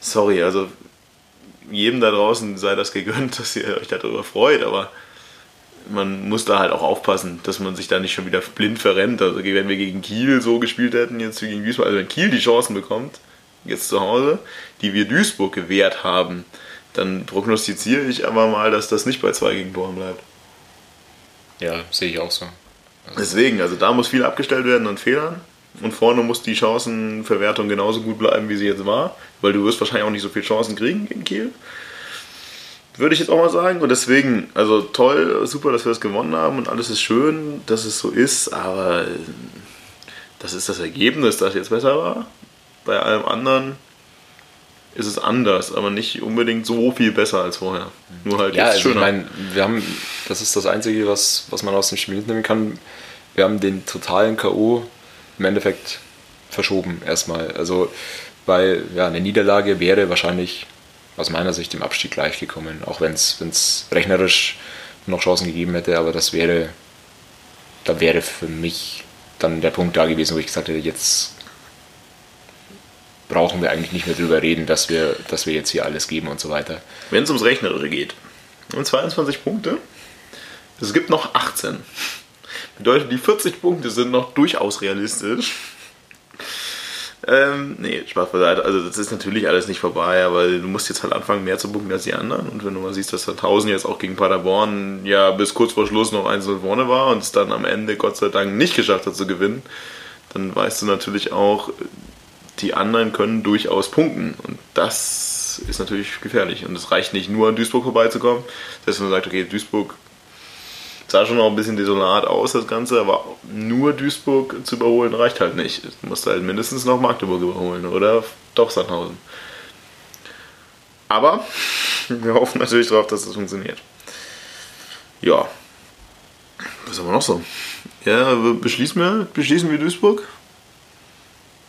sorry, also jedem da draußen sei das gegönnt, (laughs) dass ihr euch darüber freut, aber man muss da halt auch aufpassen, dass man sich da nicht schon wieder blind verrennt. Also wenn wir gegen Kiel so gespielt hätten, jetzt wie gegen Duisburg, also wenn Kiel die Chancen bekommt, jetzt zu Hause, die wir Duisburg gewährt haben, dann prognostiziere ich aber mal, dass das nicht bei zwei Gegentoren bleibt. Ja, sehe ich auch so. Also Deswegen, also da muss viel abgestellt werden an Fehlern. Und vorne muss die Chancenverwertung genauso gut bleiben, wie sie jetzt war. Weil du wirst wahrscheinlich auch nicht so viele Chancen kriegen gegen Kiel. Würde ich jetzt auch mal sagen. Und deswegen, also toll, super, dass wir das gewonnen haben und alles ist schön, dass es so ist, aber das ist das Ergebnis, das jetzt besser war. Bei allem anderen ist es anders, aber nicht unbedingt so viel besser als vorher. Nur halt Ja, jetzt also ich schöner. meine, wir haben, das ist das Einzige, was, was man aus dem Spiel mitnehmen kann. Wir haben den totalen K.O. im Endeffekt verschoben erstmal. Also, weil ja, eine Niederlage wäre wahrscheinlich aus meiner Sicht im Abstieg gleich gekommen, auch wenn es rechnerisch noch Chancen gegeben hätte, aber das wäre, da wäre für mich dann der Punkt da gewesen, wo ich gesagt hätte, jetzt brauchen wir eigentlich nicht mehr drüber reden, dass wir, dass wir jetzt hier alles geben und so weiter. Wenn es ums Rechnerische geht. Und 22 Punkte. Es gibt noch 18. Bedeutet, die 40 Punkte sind noch durchaus realistisch. Ähm, nee, Spaß beiseite. Also das ist natürlich alles nicht vorbei, aber du musst jetzt halt anfangen, mehr zu punkten als die anderen. Und wenn du mal siehst, dass Sandhausen jetzt auch gegen Paderborn ja bis kurz vor Schluss noch 1-0 vorne war und es dann am Ende Gott sei Dank nicht geschafft hat zu gewinnen, dann weißt du natürlich auch, die anderen können durchaus punkten. Und das ist natürlich gefährlich. Und es reicht nicht nur an Duisburg vorbeizukommen. Dass man sagt, okay, Duisburg sah schon noch ein bisschen desolat aus, das Ganze, aber nur Duisburg zu überholen reicht halt nicht. Du musst halt mindestens noch Magdeburg überholen oder doch Sandhausen. Aber (laughs) wir hoffen natürlich darauf, dass das funktioniert. Ja. Was haben wir noch so? Ja, beschließen wir, beschließen wir Duisburg?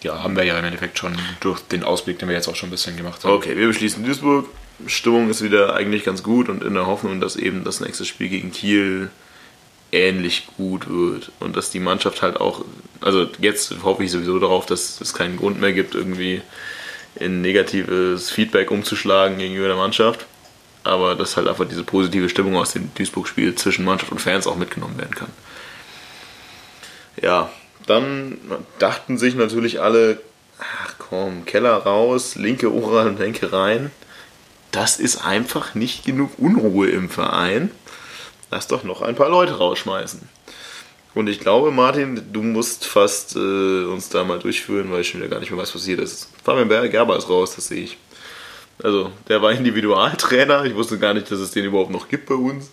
Ja, haben wir ja im Endeffekt schon durch den Ausblick, den wir jetzt auch schon ein bisschen gemacht haben. Okay, wir beschließen Duisburg. Stimmung ist wieder eigentlich ganz gut und in der Hoffnung, dass eben das nächste Spiel gegen Kiel ähnlich gut wird und dass die Mannschaft halt auch, also jetzt hoffe ich sowieso darauf, dass es keinen Grund mehr gibt, irgendwie in negatives Feedback umzuschlagen gegenüber der Mannschaft, aber dass halt einfach diese positive Stimmung aus dem Duisburg-Spiel zwischen Mannschaft und Fans auch mitgenommen werden kann. Ja, dann dachten sich natürlich alle, ach komm, Keller raus, linke Oral und Lenke rein. Das ist einfach nicht genug Unruhe im Verein. Lass doch noch ein paar Leute rausschmeißen. Und ich glaube, Martin, du musst fast äh, uns da mal durchführen, weil ich schon wieder gar nicht mehr weiß, was passiert ist. Fabian Gerber ist raus, das sehe ich. Also, der war (laughs) Individualtrainer. Ich wusste gar nicht, dass es den überhaupt noch gibt bei uns.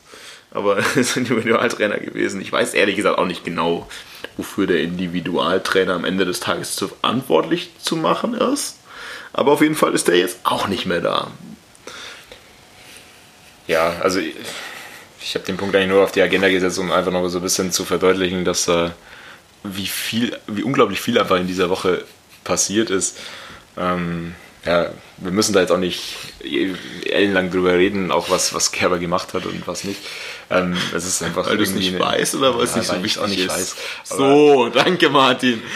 Aber (laughs) er ist Individualtrainer gewesen. Ich weiß ehrlich gesagt auch nicht genau, wofür der Individualtrainer am Ende des Tages verantwortlich zu machen ist. Aber auf jeden Fall ist der jetzt auch nicht mehr da. Ja, also ich, habe den Punkt eigentlich nur auf die Agenda gesetzt, um einfach noch so ein bisschen zu verdeutlichen, dass äh, wie viel, wie unglaublich viel einfach in dieser Woche passiert ist. Ähm, ja, wir müssen da jetzt auch nicht ellenlang drüber reden, auch was, was Kerber gemacht hat und was nicht. Ähm, es ist einfach Weil du es nicht eine- weißt oder weil es Ja, nicht so wichtig auch nicht ist? weiß. So, danke Martin. (laughs)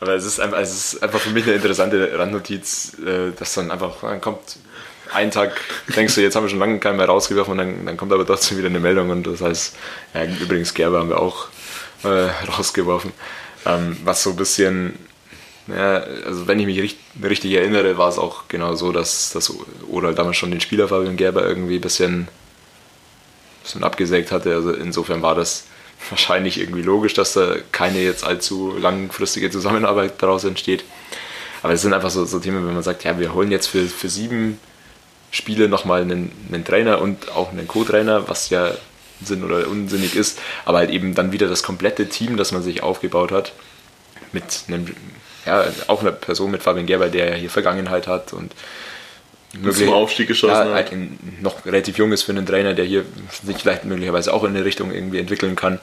Aber es ist einfach, es ist einfach für mich eine interessante Randnotiz, äh, dass dann einfach, dann kommt ein Tag, denkst du, jetzt haben wir schon lange keinen mehr rausgeworfen und dann, dann kommt aber trotzdem wieder eine Meldung und das heißt, ja, übrigens Gerber haben wir auch äh, (laughs) rausgeworfen. Ähm, was so ein bisschen, ja, also wenn ich mich richtig, richtig erinnere, war es auch genau so, dass, dass Oral damals schon den Spieler Fabian Gerber irgendwie ein bisschen, bisschen abgesägt hatte. Also insofern war das wahrscheinlich irgendwie logisch, dass da keine jetzt allzu langfristige Zusammenarbeit daraus entsteht. Aber es sind einfach so, so Themen, wenn man sagt, ja, wir holen jetzt für, für sieben Spiele nochmal einen, einen Trainer und auch einen Co-Trainer, was ja Sinn oder unsinnig ist, aber halt eben dann wieder das komplette Team, das man sich aufgebaut hat, mit einem, ja, auch einer Person mit Fabian Gerber, der ja hier Vergangenheit hat und zum Aufstieg geschossen ja, hat. ein- noch relativ jung ist für einen Trainer, der hier sich vielleicht möglicherweise auch in eine Richtung irgendwie entwickeln kann.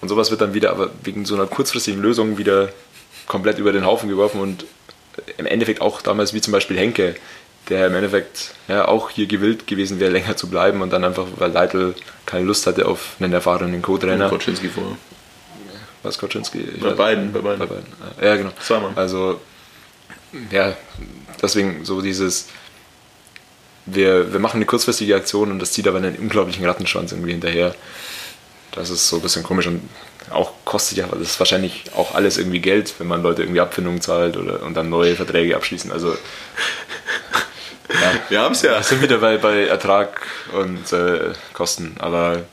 Und sowas wird dann wieder aber wegen so einer kurzfristigen Lösung wieder komplett über den Haufen geworfen und im Endeffekt auch damals wie zum Beispiel Henke, der im Endeffekt ja, auch hier gewillt gewesen wäre, (laughs) länger zu bleiben und dann einfach, weil Leitl keine Lust hatte auf einen erfahrenen Co-Trainer. Koczynski vor. Was Koczynski? Bei weiß- beiden, bei beiden. Ja, genau. Zweimal. Also, ja, deswegen so dieses, wir, wir machen eine kurzfristige Aktion und das zieht aber einen unglaublichen Rattenschwanz irgendwie hinterher. Das ist so ein bisschen komisch und auch kostet ja, das ist wahrscheinlich auch alles irgendwie Geld, wenn man Leute irgendwie Abfindungen zahlt oder und dann neue Verträge abschließen. Also Wir haben es ja. sind wieder bei, bei Ertrag und äh, Kosten, aber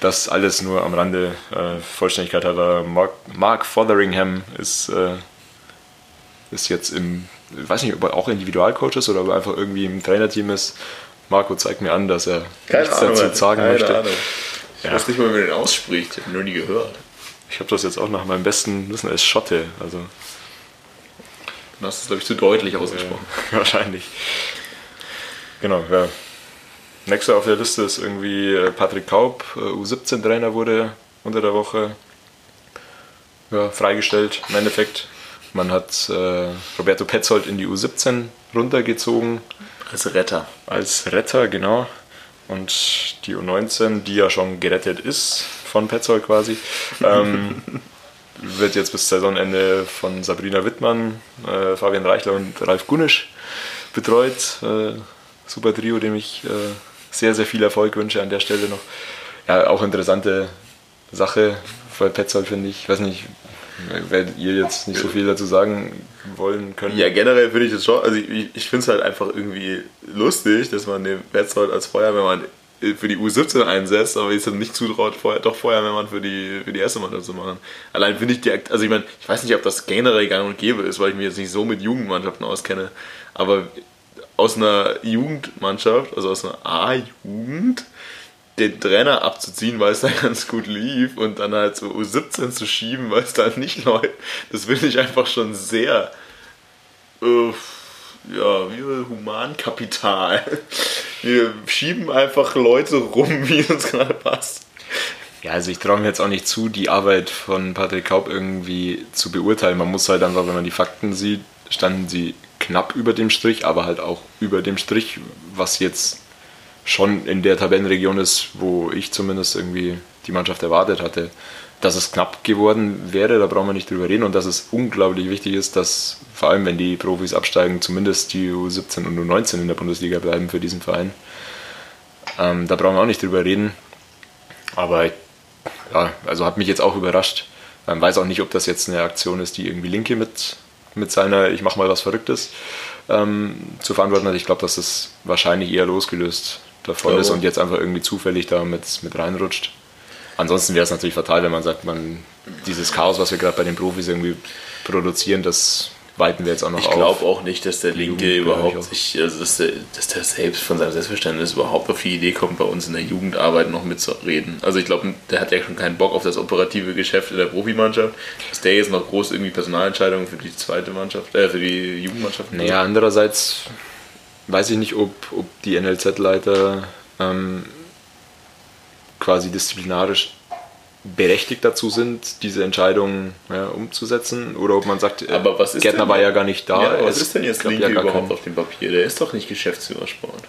das alles nur am Rande. Äh, Vollständigkeit halber, Mark, Mark Fotheringham ist, äh, ist jetzt im ich weiß nicht, ob er auch Individualcoach ist oder ob er einfach irgendwie im Trainerteam ist. Marco zeigt mir an, dass er Keine nichts Ahnung, dazu sagen keine möchte. Ahnung. Ich weiß nicht mal, wie man den ausspricht. Ich habe nur nie gehört. Ich habe das jetzt auch nach meinem besten Wissen als Schotte, also Du hast es, glaube ich, zu deutlich ausgesprochen. (laughs) wahrscheinlich. Genau, ja. Nächster auf der Liste ist irgendwie äh, Patrick Kaub, äh, U17-Trainer wurde unter der Woche ja, freigestellt. Im Endeffekt, man hat äh, Roberto Petzold in die U17 runtergezogen Als Retter. als Retter, genau. Und die U19, die ja schon gerettet ist von Petzold quasi, ähm, (laughs) wird jetzt bis Saisonende von Sabrina Wittmann, äh, Fabian Reichler und Ralf Gunisch betreut. Äh, super Trio, dem ich äh, sehr, sehr viel Erfolg wünsche an der Stelle noch. Ja, auch interessante Sache, weil Petzold finde ich, weiß nicht, werdet ihr jetzt nicht so viel dazu sagen wollen können. Ja, generell finde ich das schon, also ich, ich finde es halt einfach irgendwie lustig, dass man den Betzold als Feuerwehrmann für die U17 einsetzt, aber ist dann nicht zutraut, vorher, doch Feuerwehrmann für die, für die erste Mannschaft zu machen. Allein finde ich die, also ich meine, ich weiß nicht, ob das generell gang und gäbe ist, weil ich mich jetzt nicht so mit Jugendmannschaften auskenne, aber aus einer Jugendmannschaft, also aus einer A-Jugend, den Trainer abzuziehen, weil es da (laughs) ganz gut lief und dann halt so U17 zu schieben, weil es da nicht läuft, das finde ich einfach schon sehr, äh, ja, wie Humankapital. Wir schieben einfach Leute rum, (laughs) wie uns gerade passt. Ja, also ich traue mir jetzt auch nicht zu, die Arbeit von Patrick Kaub irgendwie zu beurteilen. Man muss halt einfach, wenn man die Fakten sieht, standen sie knapp über dem Strich, aber halt auch über dem Strich, was jetzt schon in der Tabellenregion ist, wo ich zumindest irgendwie die Mannschaft erwartet hatte. Dass es knapp geworden wäre, da brauchen wir nicht drüber reden und dass es unglaublich wichtig ist, dass vor allem, wenn die Profis absteigen, zumindest die U17 und U19 in der Bundesliga bleiben für diesen Verein. Ähm, da brauchen wir auch nicht drüber reden. Aber ja, also hat mich jetzt auch überrascht. Man weiß auch nicht, ob das jetzt eine Aktion ist, die irgendwie Linke mit, mit seiner Ich mach mal was Verrücktes ähm, zu verantworten hat. Ich glaube, dass das wahrscheinlich eher losgelöst davon Ja. ist und jetzt einfach irgendwie zufällig da mit, mit reinrutscht. Ansonsten wäre es natürlich fatal, wenn man sagt, man dieses Chaos, was wir gerade bei den Profis irgendwie produzieren, das weiten wir jetzt auch noch Ich auf. glaube auch nicht, dass der Linke Jugend, ich überhaupt sich, also dass der, dass der selbst von seinem Selbstverständnis überhaupt auf die Idee kommt, bei uns in der Jugendarbeit noch mitzureden. Also ich glaube, der hat ja schon keinen Bock auf das operative Geschäft in der Profimannschaft. Dass der jetzt noch groß irgendwie Personalentscheidungen für die zweite Mannschaft, äh, für die Jugendmannschaft Naja, andererseits weiß ich nicht, ob, ob die NLZ-Leiter ähm, quasi disziplinarisch berechtigt dazu sind, diese Entscheidung ja, umzusetzen oder ob man sagt, äh, Aber was ist Gärtner war ja gar nicht da. Ja, was es ist denn jetzt Linke ja überhaupt keinen auf dem Papier? Der ist doch nicht Geschäftsführer Sport.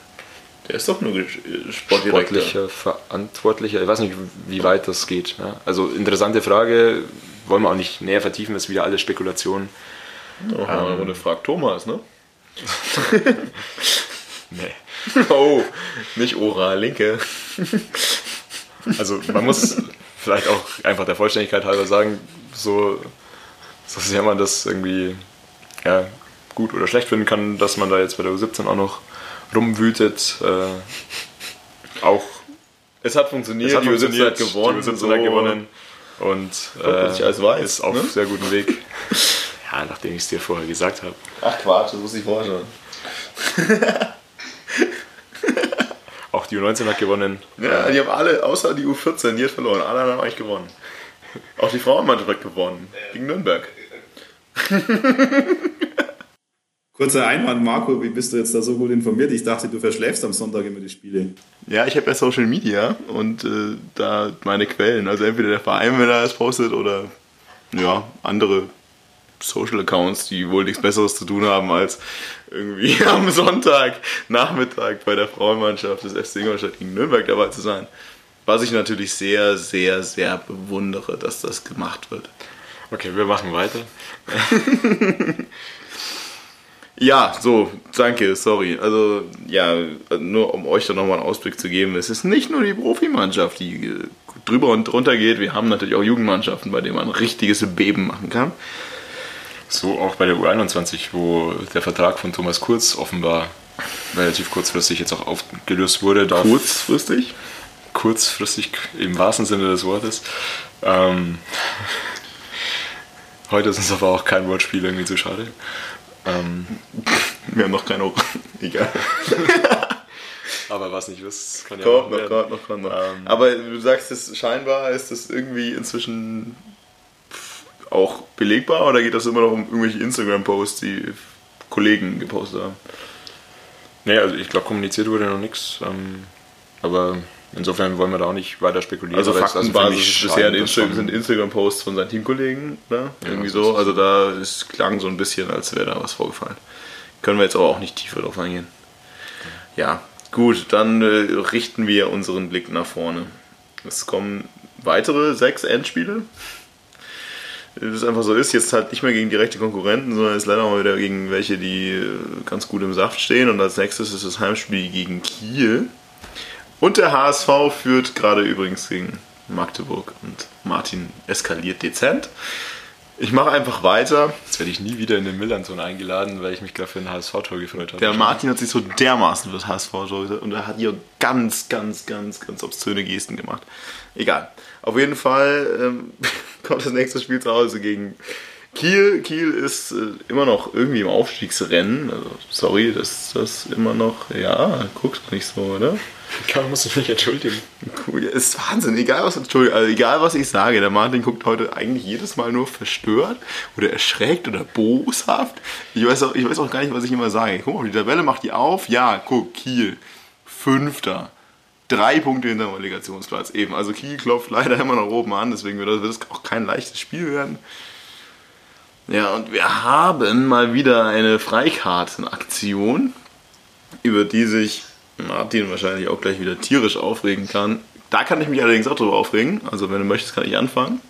Der ist doch nur äh, Sportdirektor. sportlicher Verantwortlicher. Ich weiß nicht, wie weit das geht. Ja. Also interessante Frage, wollen wir auch nicht näher vertiefen, ist wieder alles Spekulation. Noch mal eine fragt Thomas, ne? (laughs) Nee. Oh, nicht Oral, Linke. (laughs) Also man muss vielleicht auch einfach der Vollständigkeit halber sagen, so, so sehr man das irgendwie ja, gut oder schlecht finden kann, dass man da jetzt bei der U17 auch noch rumwütet. Äh, auch Es hat funktioniert, es hat die U17 funktioniert, hat gewonnen. die U17 so. hat gewonnen und plötzlich alles weiß, ist auf ne? sehr gutem Weg. (laughs) Ja, nachdem ich es dir vorher gesagt habe. Ach Quatsch, das wusste ich vorher schon. (laughs) Auch die U19 hat gewonnen. Ja, die haben alle, außer die U14, die hat verloren. Alle anderen haben eigentlich gewonnen. Auch die Frauenmannschaft hat gewonnen. Gegen Nürnberg. (laughs) Kurzer Einwand, Marco, wie bist du jetzt da so gut informiert? Ich dachte, du verschläfst am Sonntag immer die Spiele. Ja, ich habe ja Social Media und äh, da meine Quellen. Also entweder der Verein, wenn er das postet, oder ja, andere Social Accounts, die wohl nichts Besseres zu tun haben, als irgendwie (laughs) am Sonntag Nachmittag bei der Frauenmannschaft des FC Ingolstadt gegen Nürnberg dabei zu sein. Was ich natürlich sehr, sehr, sehr bewundere, dass das gemacht wird. Okay, wir machen weiter. (laughs) Ja, so, danke, sorry. Also, ja, nur um euch da nochmal einen Ausblick zu geben, es ist nicht nur die Profimannschaft, die äh, drüber und drunter geht. Wir haben natürlich auch Jugendmannschaften, bei denen man ein richtiges Beben machen kann. So auch bei der U21, wo der Vertrag von Thomas Kurz offenbar relativ kurzfristig jetzt auch aufgelöst wurde. Kurzfristig. kurzfristig im wahrsten Sinne des Wortes. Ähm, heute ist uns aber auch kein Wortspiel irgendwie zu schade. Ähm, Wir haben noch keine. (laughs) Egal. aber was nicht wisst, kann ja Kommt noch noch, kommt noch, kommt noch. Ähm. Aber du sagst es scheinbar, ist das irgendwie inzwischen auch belegbar oder geht das immer noch um irgendwelche Instagram-Posts, die Kollegen gepostet haben? Nee, also ich glaube, kommuniziert wurde noch nichts. Ähm, aber insofern wollen wir da auch nicht weiter spekulieren. Also für Faktenbasis ist bisher Insta sind Instagram-Posts von seinen Teamkollegen, ne? Irgendwie das so. ist- Also da es klang so ein bisschen, als wäre da was vorgefallen. Können wir jetzt aber auch nicht tiefer drauf eingehen. Ja, gut, dann äh, richten wir unseren Blick nach vorne. Es kommen weitere sechs Endspiele. Das einfach so ist, jetzt halt nicht mehr gegen direkte Konkurrenten, sondern jetzt leider mal wieder gegen welche, die äh, ganz gut im Saft stehen. Und als nächstes ist das Heimspiel gegen Kiel. Und der HSV führt gerade übrigens gegen Magdeburg und Martin eskaliert dezent. Ich mache einfach weiter. Jetzt werde ich nie wieder in den Millanton eingeladen, weil ich mich gerade für ein HSV-Tor gefreut habe. Der Martin hat sich so dermaßen für das HSV gesagt und er hat hier ganz, ganz, ganz, ganz obszöne Gesten gemacht. Egal. Auf jeden Fall ähm, (laughs) kommt das nächste Spiel zu Hause gegen Kiel. Kiel ist äh, immer noch irgendwie im Aufstiegsrennen. Also, sorry, dass das immer noch. Ja, guckst nicht so, oder? (laughs) Kann, musst du mich entschuldigen. Cool, ist Wahnsinn, egal was, Entschuldigung, also egal was ich sage, der Martin guckt heute eigentlich jedes Mal nur verstört oder erschreckt oder boshaft. Ich weiß auch, ich weiß auch gar nicht, was ich immer sage. Guck mal, die Tabelle macht die auf, ja, guck, Kiel, Fünfter, drei Punkte hinter dem Relegationsplatz, eben. Also Kiel klopft leider immer noch oben an, deswegen wird das, auch kein leichtes Spiel werden. Ja, und wir haben mal wieder eine Freikartenaktion, über die sich Martin wahrscheinlich auch gleich wieder tierisch aufregen kann. Da kann ich mich allerdings auch drüber aufregen. Also wenn du möchtest, kann ich anfangen.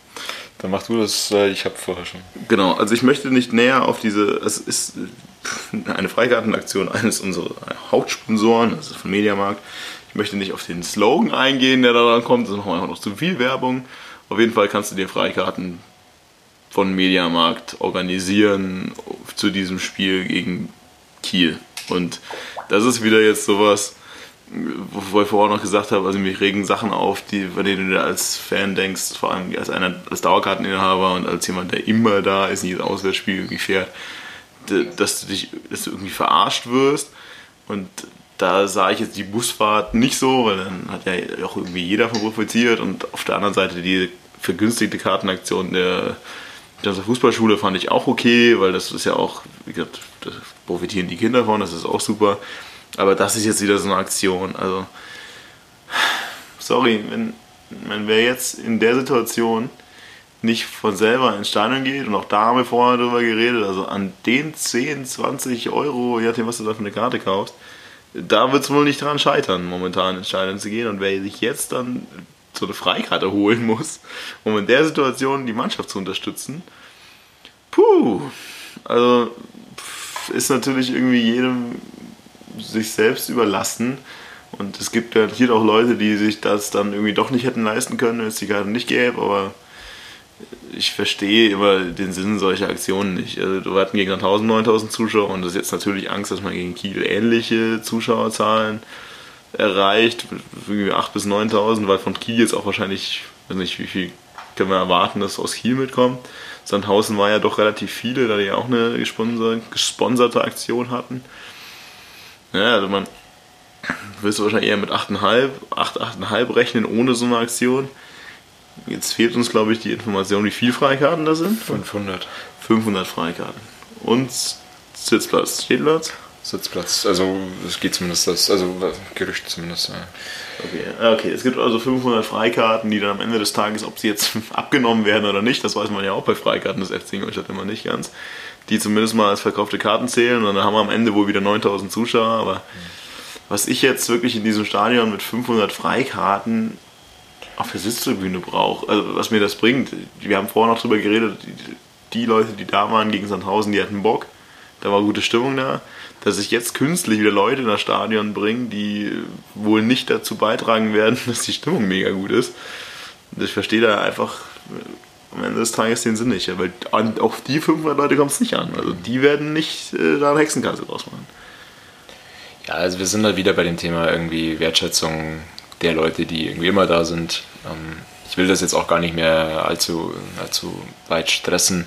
Dann mach du das, weil ich habe vorher schon. Genau, also ich möchte nicht näher auf diese, es ist eine Freikartenaktion eines unserer Hauptsponsoren, ist von Mediamarkt. Ich möchte nicht auf den Slogan eingehen, der da dann kommt, das machen wir einfach noch zu viel Werbung. Auf jeden Fall kannst du dir Freikarten von Mediamarkt organisieren zu diesem Spiel gegen Kiel. Und das ist wieder jetzt sowas, wo ich vorher noch gesagt habe, also mich regen Sachen auf, die, bei denen du als Fan denkst, vor allem als einer als Dauerkarteninhaber und als jemand, der immer da ist, das Auswärtsspiel irgendwie fährt, dass du dich, dass du irgendwie verarscht wirst. Und da sah ich jetzt die Busfahrt nicht so, weil dann hat ja auch irgendwie jeder von profitiert und auf der anderen Seite die vergünstigte Kartenaktion der der Fußballschule fand ich auch okay, weil das ist ja auch, wie gesagt, da profitieren die Kinder von, das ist auch super. Aber das ist jetzt wieder so eine Aktion. Also, sorry, wenn, wenn wer jetzt in der Situation nicht von selber ins Stadion geht, und auch da haben wir vorher drüber geredet, also an den 10, 20 Euro, je nachdem, was du da für eine Karte kaufst, da wird es wohl nicht dran scheitern, momentan ins Stadion zu gehen. Und wer sich jetzt dann so eine Freikarte holen muss, um in der Situation die Mannschaft zu unterstützen, puh, also ist natürlich irgendwie jedem sich selbst überlassen. Und es gibt ja hier auch Leute, die sich das dann irgendwie doch nicht hätten leisten können, wenn es die Karte nicht gäbe, aber ich verstehe immer den Sinn solcher Aktionen nicht. Also, wir hatten gegen 1000, 9000 Zuschauer und das ist jetzt natürlich Angst, dass man gegen Kiel ähnliche Zuschauerzahlen erreicht, irgendwie 8.000 bis 9.000, weil von Kiel jetzt auch wahrscheinlich, weiß nicht, wie viel können wir erwarten, dass aus Kiel mitkommt. Sandhausen war ja doch relativ viele, da die ja auch eine gesponserte Aktion hatten. Ja, also man willst du wahrscheinlich eher mit 8,5, 8, 8,5 rechnen ohne so eine Aktion. Jetzt fehlt uns, glaube ich, die Information, wie viele Freikarten da sind. 500. 500 Freikarten. Und Sitzplatz. Stehplatz? Sitzplatz. Also es geht zumindest das, also Gerücht zumindest. Ja. Okay. okay, es gibt also 500 Freikarten, die dann am Ende des Tages, ob sie jetzt (laughs) abgenommen werden oder nicht, das weiß man ja auch bei Freikarten des FC Ingolstadt immer nicht ganz, die zumindest mal als verkaufte Karten zählen und dann haben wir am Ende wohl wieder 9000 Zuschauer, aber was ich jetzt wirklich in diesem Stadion mit 500 Freikarten auf der Sitztribüne brauche, also was mir das bringt, wir haben vorher noch drüber geredet, die, die Leute, die da waren gegen Sandhausen, die hatten Bock, da war gute Stimmung da, dass ich jetzt künstlich wieder Leute in das Stadion bringe, die wohl nicht dazu beitragen werden, (laughs) dass die Stimmung mega gut ist. Ich verstehe da einfach am Ende des Tages den Sinn nicht, weil auf die 500 Leute kommt es nicht an. Also die werden nicht äh, da eine Hexenkarte draus machen. Ja, also wir sind halt wieder bei dem Thema irgendwie Wertschätzung der Leute, die irgendwie immer da sind. Ähm, ich will das jetzt auch gar nicht mehr allzu, allzu weit stressen,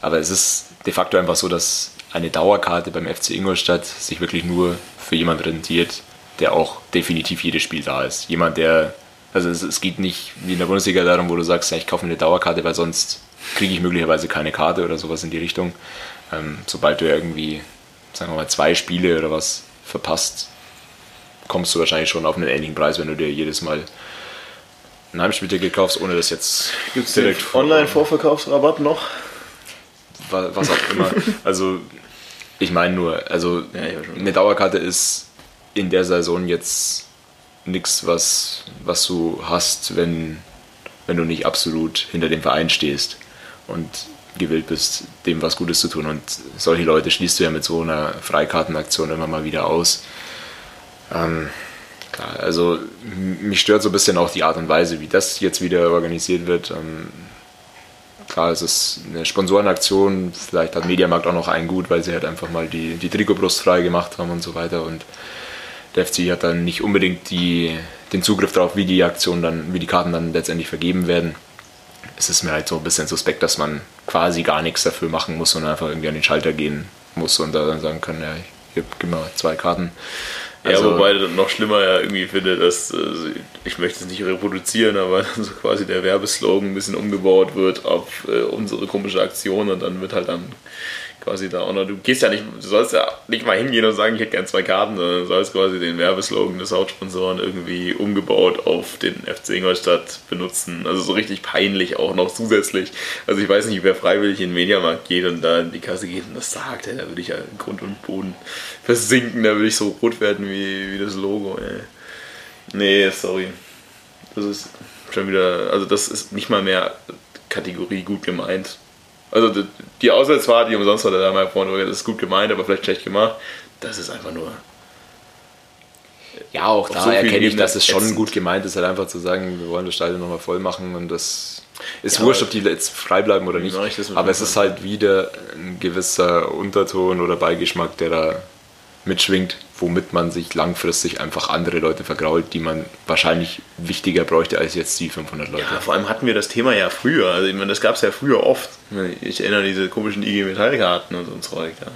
aber es ist de facto einfach so, dass eine Dauerkarte beim FC Ingolstadt sich wirklich nur für jemanden rentiert, der auch definitiv jedes Spiel da ist. Jemand, der, also es, es geht nicht wie in der Bundesliga darum, wo du sagst, ja, ich kaufe mir eine Dauerkarte, weil sonst kriege ich möglicherweise keine Karte oder sowas in die Richtung. Ähm, sobald du irgendwie, sagen wir mal, zwei Spiele oder was verpasst, kommst du wahrscheinlich schon auf einen ähnlichen Preis, wenn du dir jedes Mal ein Heimspielticket kaufst, ohne das jetzt Gibt es direkt Online-Vorverkaufsrabatt noch? Was auch immer. (laughs) also ich meine nur, also ja, eine Dauerkarte ist in der Saison jetzt nichts, was, was du hast, wenn, wenn du nicht absolut hinter dem Verein stehst und gewillt bist, dem was Gutes zu tun. Und solche Leute schließt du ja mit so einer Freikartenaktion immer mal wieder aus. Ähm, klar, also mich stört so ein bisschen auch die Art und Weise, wie das jetzt wieder organisiert wird. Ähm, klar, es ist eine Sponsorenaktion, vielleicht hat Mediamarkt auch noch einen gut, weil sie halt einfach mal die, die Trikotbrust frei gemacht haben und so weiter. Und der FC hat dann nicht unbedingt die, den Zugriff darauf, wie die Aktion dann, wie die Karten dann letztendlich vergeben werden. Es ist mir halt so ein bisschen suspekt, dass man quasi gar nichts dafür machen muss, sondern einfach irgendwie an den Schalter gehen muss und da dann sagen kann, ja, hier, gib mal zwei Karten. Also, ja, wobei noch schlimmer ja irgendwie finde, dass, also ich möchte es nicht reproduzieren, aber (laughs) so quasi der Werbeslogan ein bisschen umgebaut wird auf äh, unsere komische Aktion und dann wird halt dann quasi da auch du gehst ja nicht, du sollst ja nicht mal hingehen und sagen, ich hätte gern zwei Karten, sondern du sollst quasi den Werbeslogan des Hauptsponsoren irgendwie umgebaut auf den FC Ingolstadt benutzen. Also so richtig peinlich auch noch zusätzlich. Also ich weiß nicht, wer freiwillig in den Mediamarkt geht und da in die Kasse geht und das sagt, ey, da würde ich ja in Grund und Boden versinken, da würde ich so rot werden wie, wie das Logo, ey. Nee, sorry. Das ist schon wieder, also das ist nicht mal mehr Kategorie gut gemeint. Also die Auswärtsfahrt, die umsonst war, da wir vorhin das ist gut gemeint, aber vielleicht schlecht gemacht. Das ist einfach nur. Ja, auch da so erkenne ich, dass es schon gut gemeint ist, halt einfach zu sagen, wir wollen das Stadion nochmal voll machen und das ist ja, wurscht, ob die jetzt frei bleiben oder nicht. Aber es ist halt wieder ein gewisser Unterton oder Beigeschmack, der da mitschwingt, womit man sich langfristig einfach andere Leute vergrault, die man wahrscheinlich wichtiger bräuchte als jetzt die 500 Leute. Ja, vor allem hatten wir das Thema ja früher. Also ich meine, das gab es ja früher oft. Ich erinnere an diese komischen IG Metallkarten und so ein Zeug. Ja,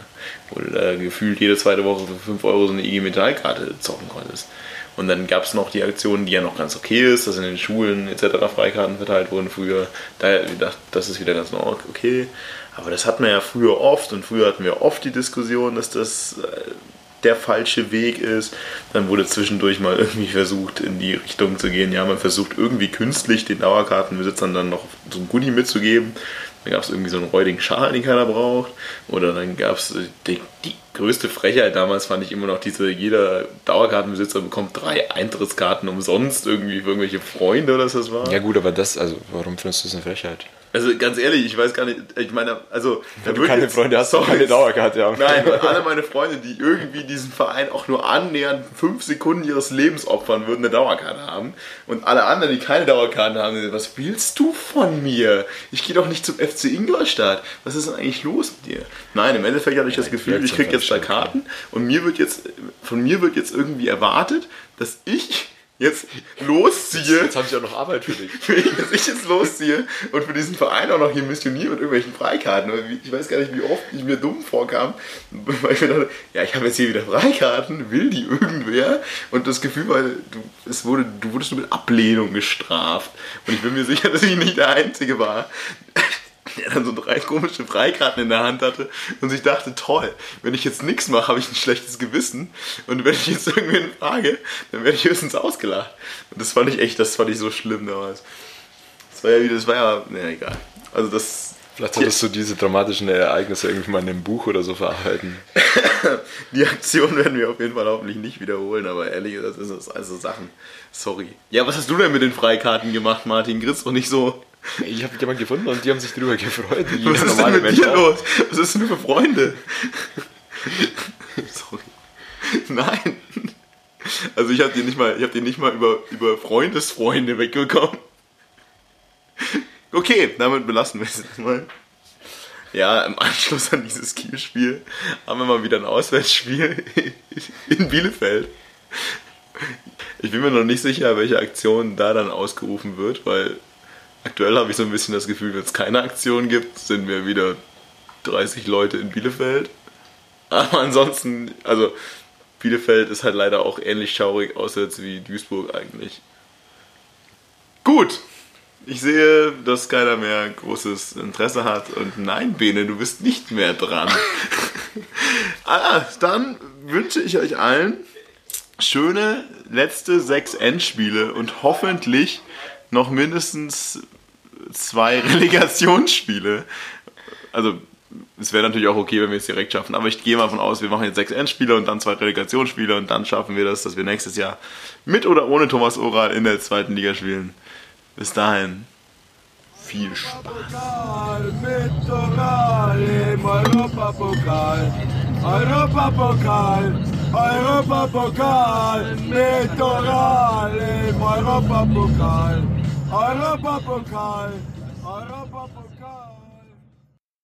wo du da gefühlt jede zweite Woche für 5 Euro so eine IG Metallkarte zocken konntest. Und dann gab es noch die Aktion, die ja noch ganz okay ist, dass in den Schulen etc. Freikarten verteilt wurden früher. Da gedacht, das ist wieder ganz okay. Aber das hatten wir ja früher oft und früher hatten wir oft die Diskussion, dass das äh, der falsche Weg ist. Dann wurde zwischendurch mal irgendwie versucht, in die Richtung zu gehen. Ja, man versucht irgendwie künstlich den Dauerkartenbesitzern dann noch so ein Goodie mitzugeben. Dann gab es irgendwie so einen räudigen Schal, den keiner braucht. Oder dann gab es die, die, größte Frechheit damals, fand ich immer noch diese, jeder Dauerkartenbesitzer bekommt drei Eintrittskarten umsonst irgendwie für irgendwelche Freunde oder was das war. Ja gut, aber das, also warum findest du das eine Frechheit? Also ganz ehrlich, ich weiß gar nicht, ich meine, also... Wenn du keine jetzt, Freunde hast, sorry, keine Dauerkarte haben. Nein, alle meine Freunde, die irgendwie diesen Verein auch nur annähernd fünf Sekunden ihres Lebens opfern würden, eine Dauerkarte haben. Und alle anderen, die keine Dauerkarte haben, sagen, was willst du von mir? Ich gehe doch nicht zum FC Ingolstadt. Was ist denn eigentlich los mit dir? Nein, im Endeffekt hatte ich das Gefühl, ich kriege jetzt da Karten und mir wird jetzt, von mir wird jetzt irgendwie erwartet, dass ich jetzt losziehe. Jetzt habe ich auch noch Arbeit für dich. (laughs) dass ich jetzt losziehe und für diesen Verein auch noch hier missioniere mit irgendwelchen Freikarten. Ich weiß gar nicht, wie oft ich mir dumm vorkam, (laughs) weil ich mir dachte, ja, ich habe jetzt hier wieder Freikarten, will die irgendwer? Und das Gefühl war, du, es wurde, du wurdest nur mit Ablehnung gestraft. Und ich bin mir sicher, dass ich nicht der Einzige war, der dann so drei komische Freikarten in der Hand hatte und sich dachte, toll, wenn ich jetzt nichts mache, habe ich ein schlechtes Gewissen und wenn ich jetzt irgendwen frage, dann werde ich höchstens ausgelacht. Und das fand ich echt, das fand ich so schlimm damals. Das war ja wieder, das war ja, naja, egal. Also das... Vielleicht solltest du diese dramatischen Ereignisse irgendwie mal in einem Buch oder so verarbeiten. (laughs) Die Aktion werden wir auf jeden Fall hoffentlich nicht wiederholen, aber ehrlich, das ist also Sachen. Sorry. Ja, was hast du denn mit den Freikarten gemacht, Martin? Gritz doch nicht so. Ich habe jemanden gefunden und die haben sich darüber (laughs) gefreut. Was ist denn mit Mensch dir auch. los? Was ist denn für Freunde? (laughs) Sorry. Nein. Also ich habe die nicht mal, ich habe die nicht mal über, über Freundesfreunde wegbekommen. Okay, damit belassen wir es jetzt mal. Ja, im Anschluss an dieses Kielspiel haben wir mal wieder ein Auswärtsspiel (laughs) in Bielefeld. Ich bin mir noch nicht sicher, welche Aktion da dann ausgerufen wird, weil Aktuell habe ich so ein bisschen das Gefühl, wenn es keine Aktion gibt, sind wir wieder 30 Leute in Bielefeld. Aber ansonsten, also Bielefeld ist halt leider auch ähnlich schaurig auswärts wie Duisburg eigentlich. Gut, ich sehe, dass keiner mehr großes Interesse hat. Und nein, Bene, du bist nicht mehr dran. (laughs) ah, dann wünsche ich euch allen schöne letzte sechs Endspiele und hoffentlich noch mindestens zwei (laughs) Relegationsspiele. Also es wäre natürlich auch okay, wenn wir es direkt schaffen, aber ich gehe mal davon aus, wir machen jetzt sechs Endspiele und dann zwei Relegationsspiele und dann schaffen wir das, dass wir nächstes Jahr mit oder ohne Thomas Oral in der zweiten Liga spielen. Bis dahin, viel Spaß. Mit Oral im Europapokal. Europapokal, Europapokal, mit Oral im Europapokal. Europapokal.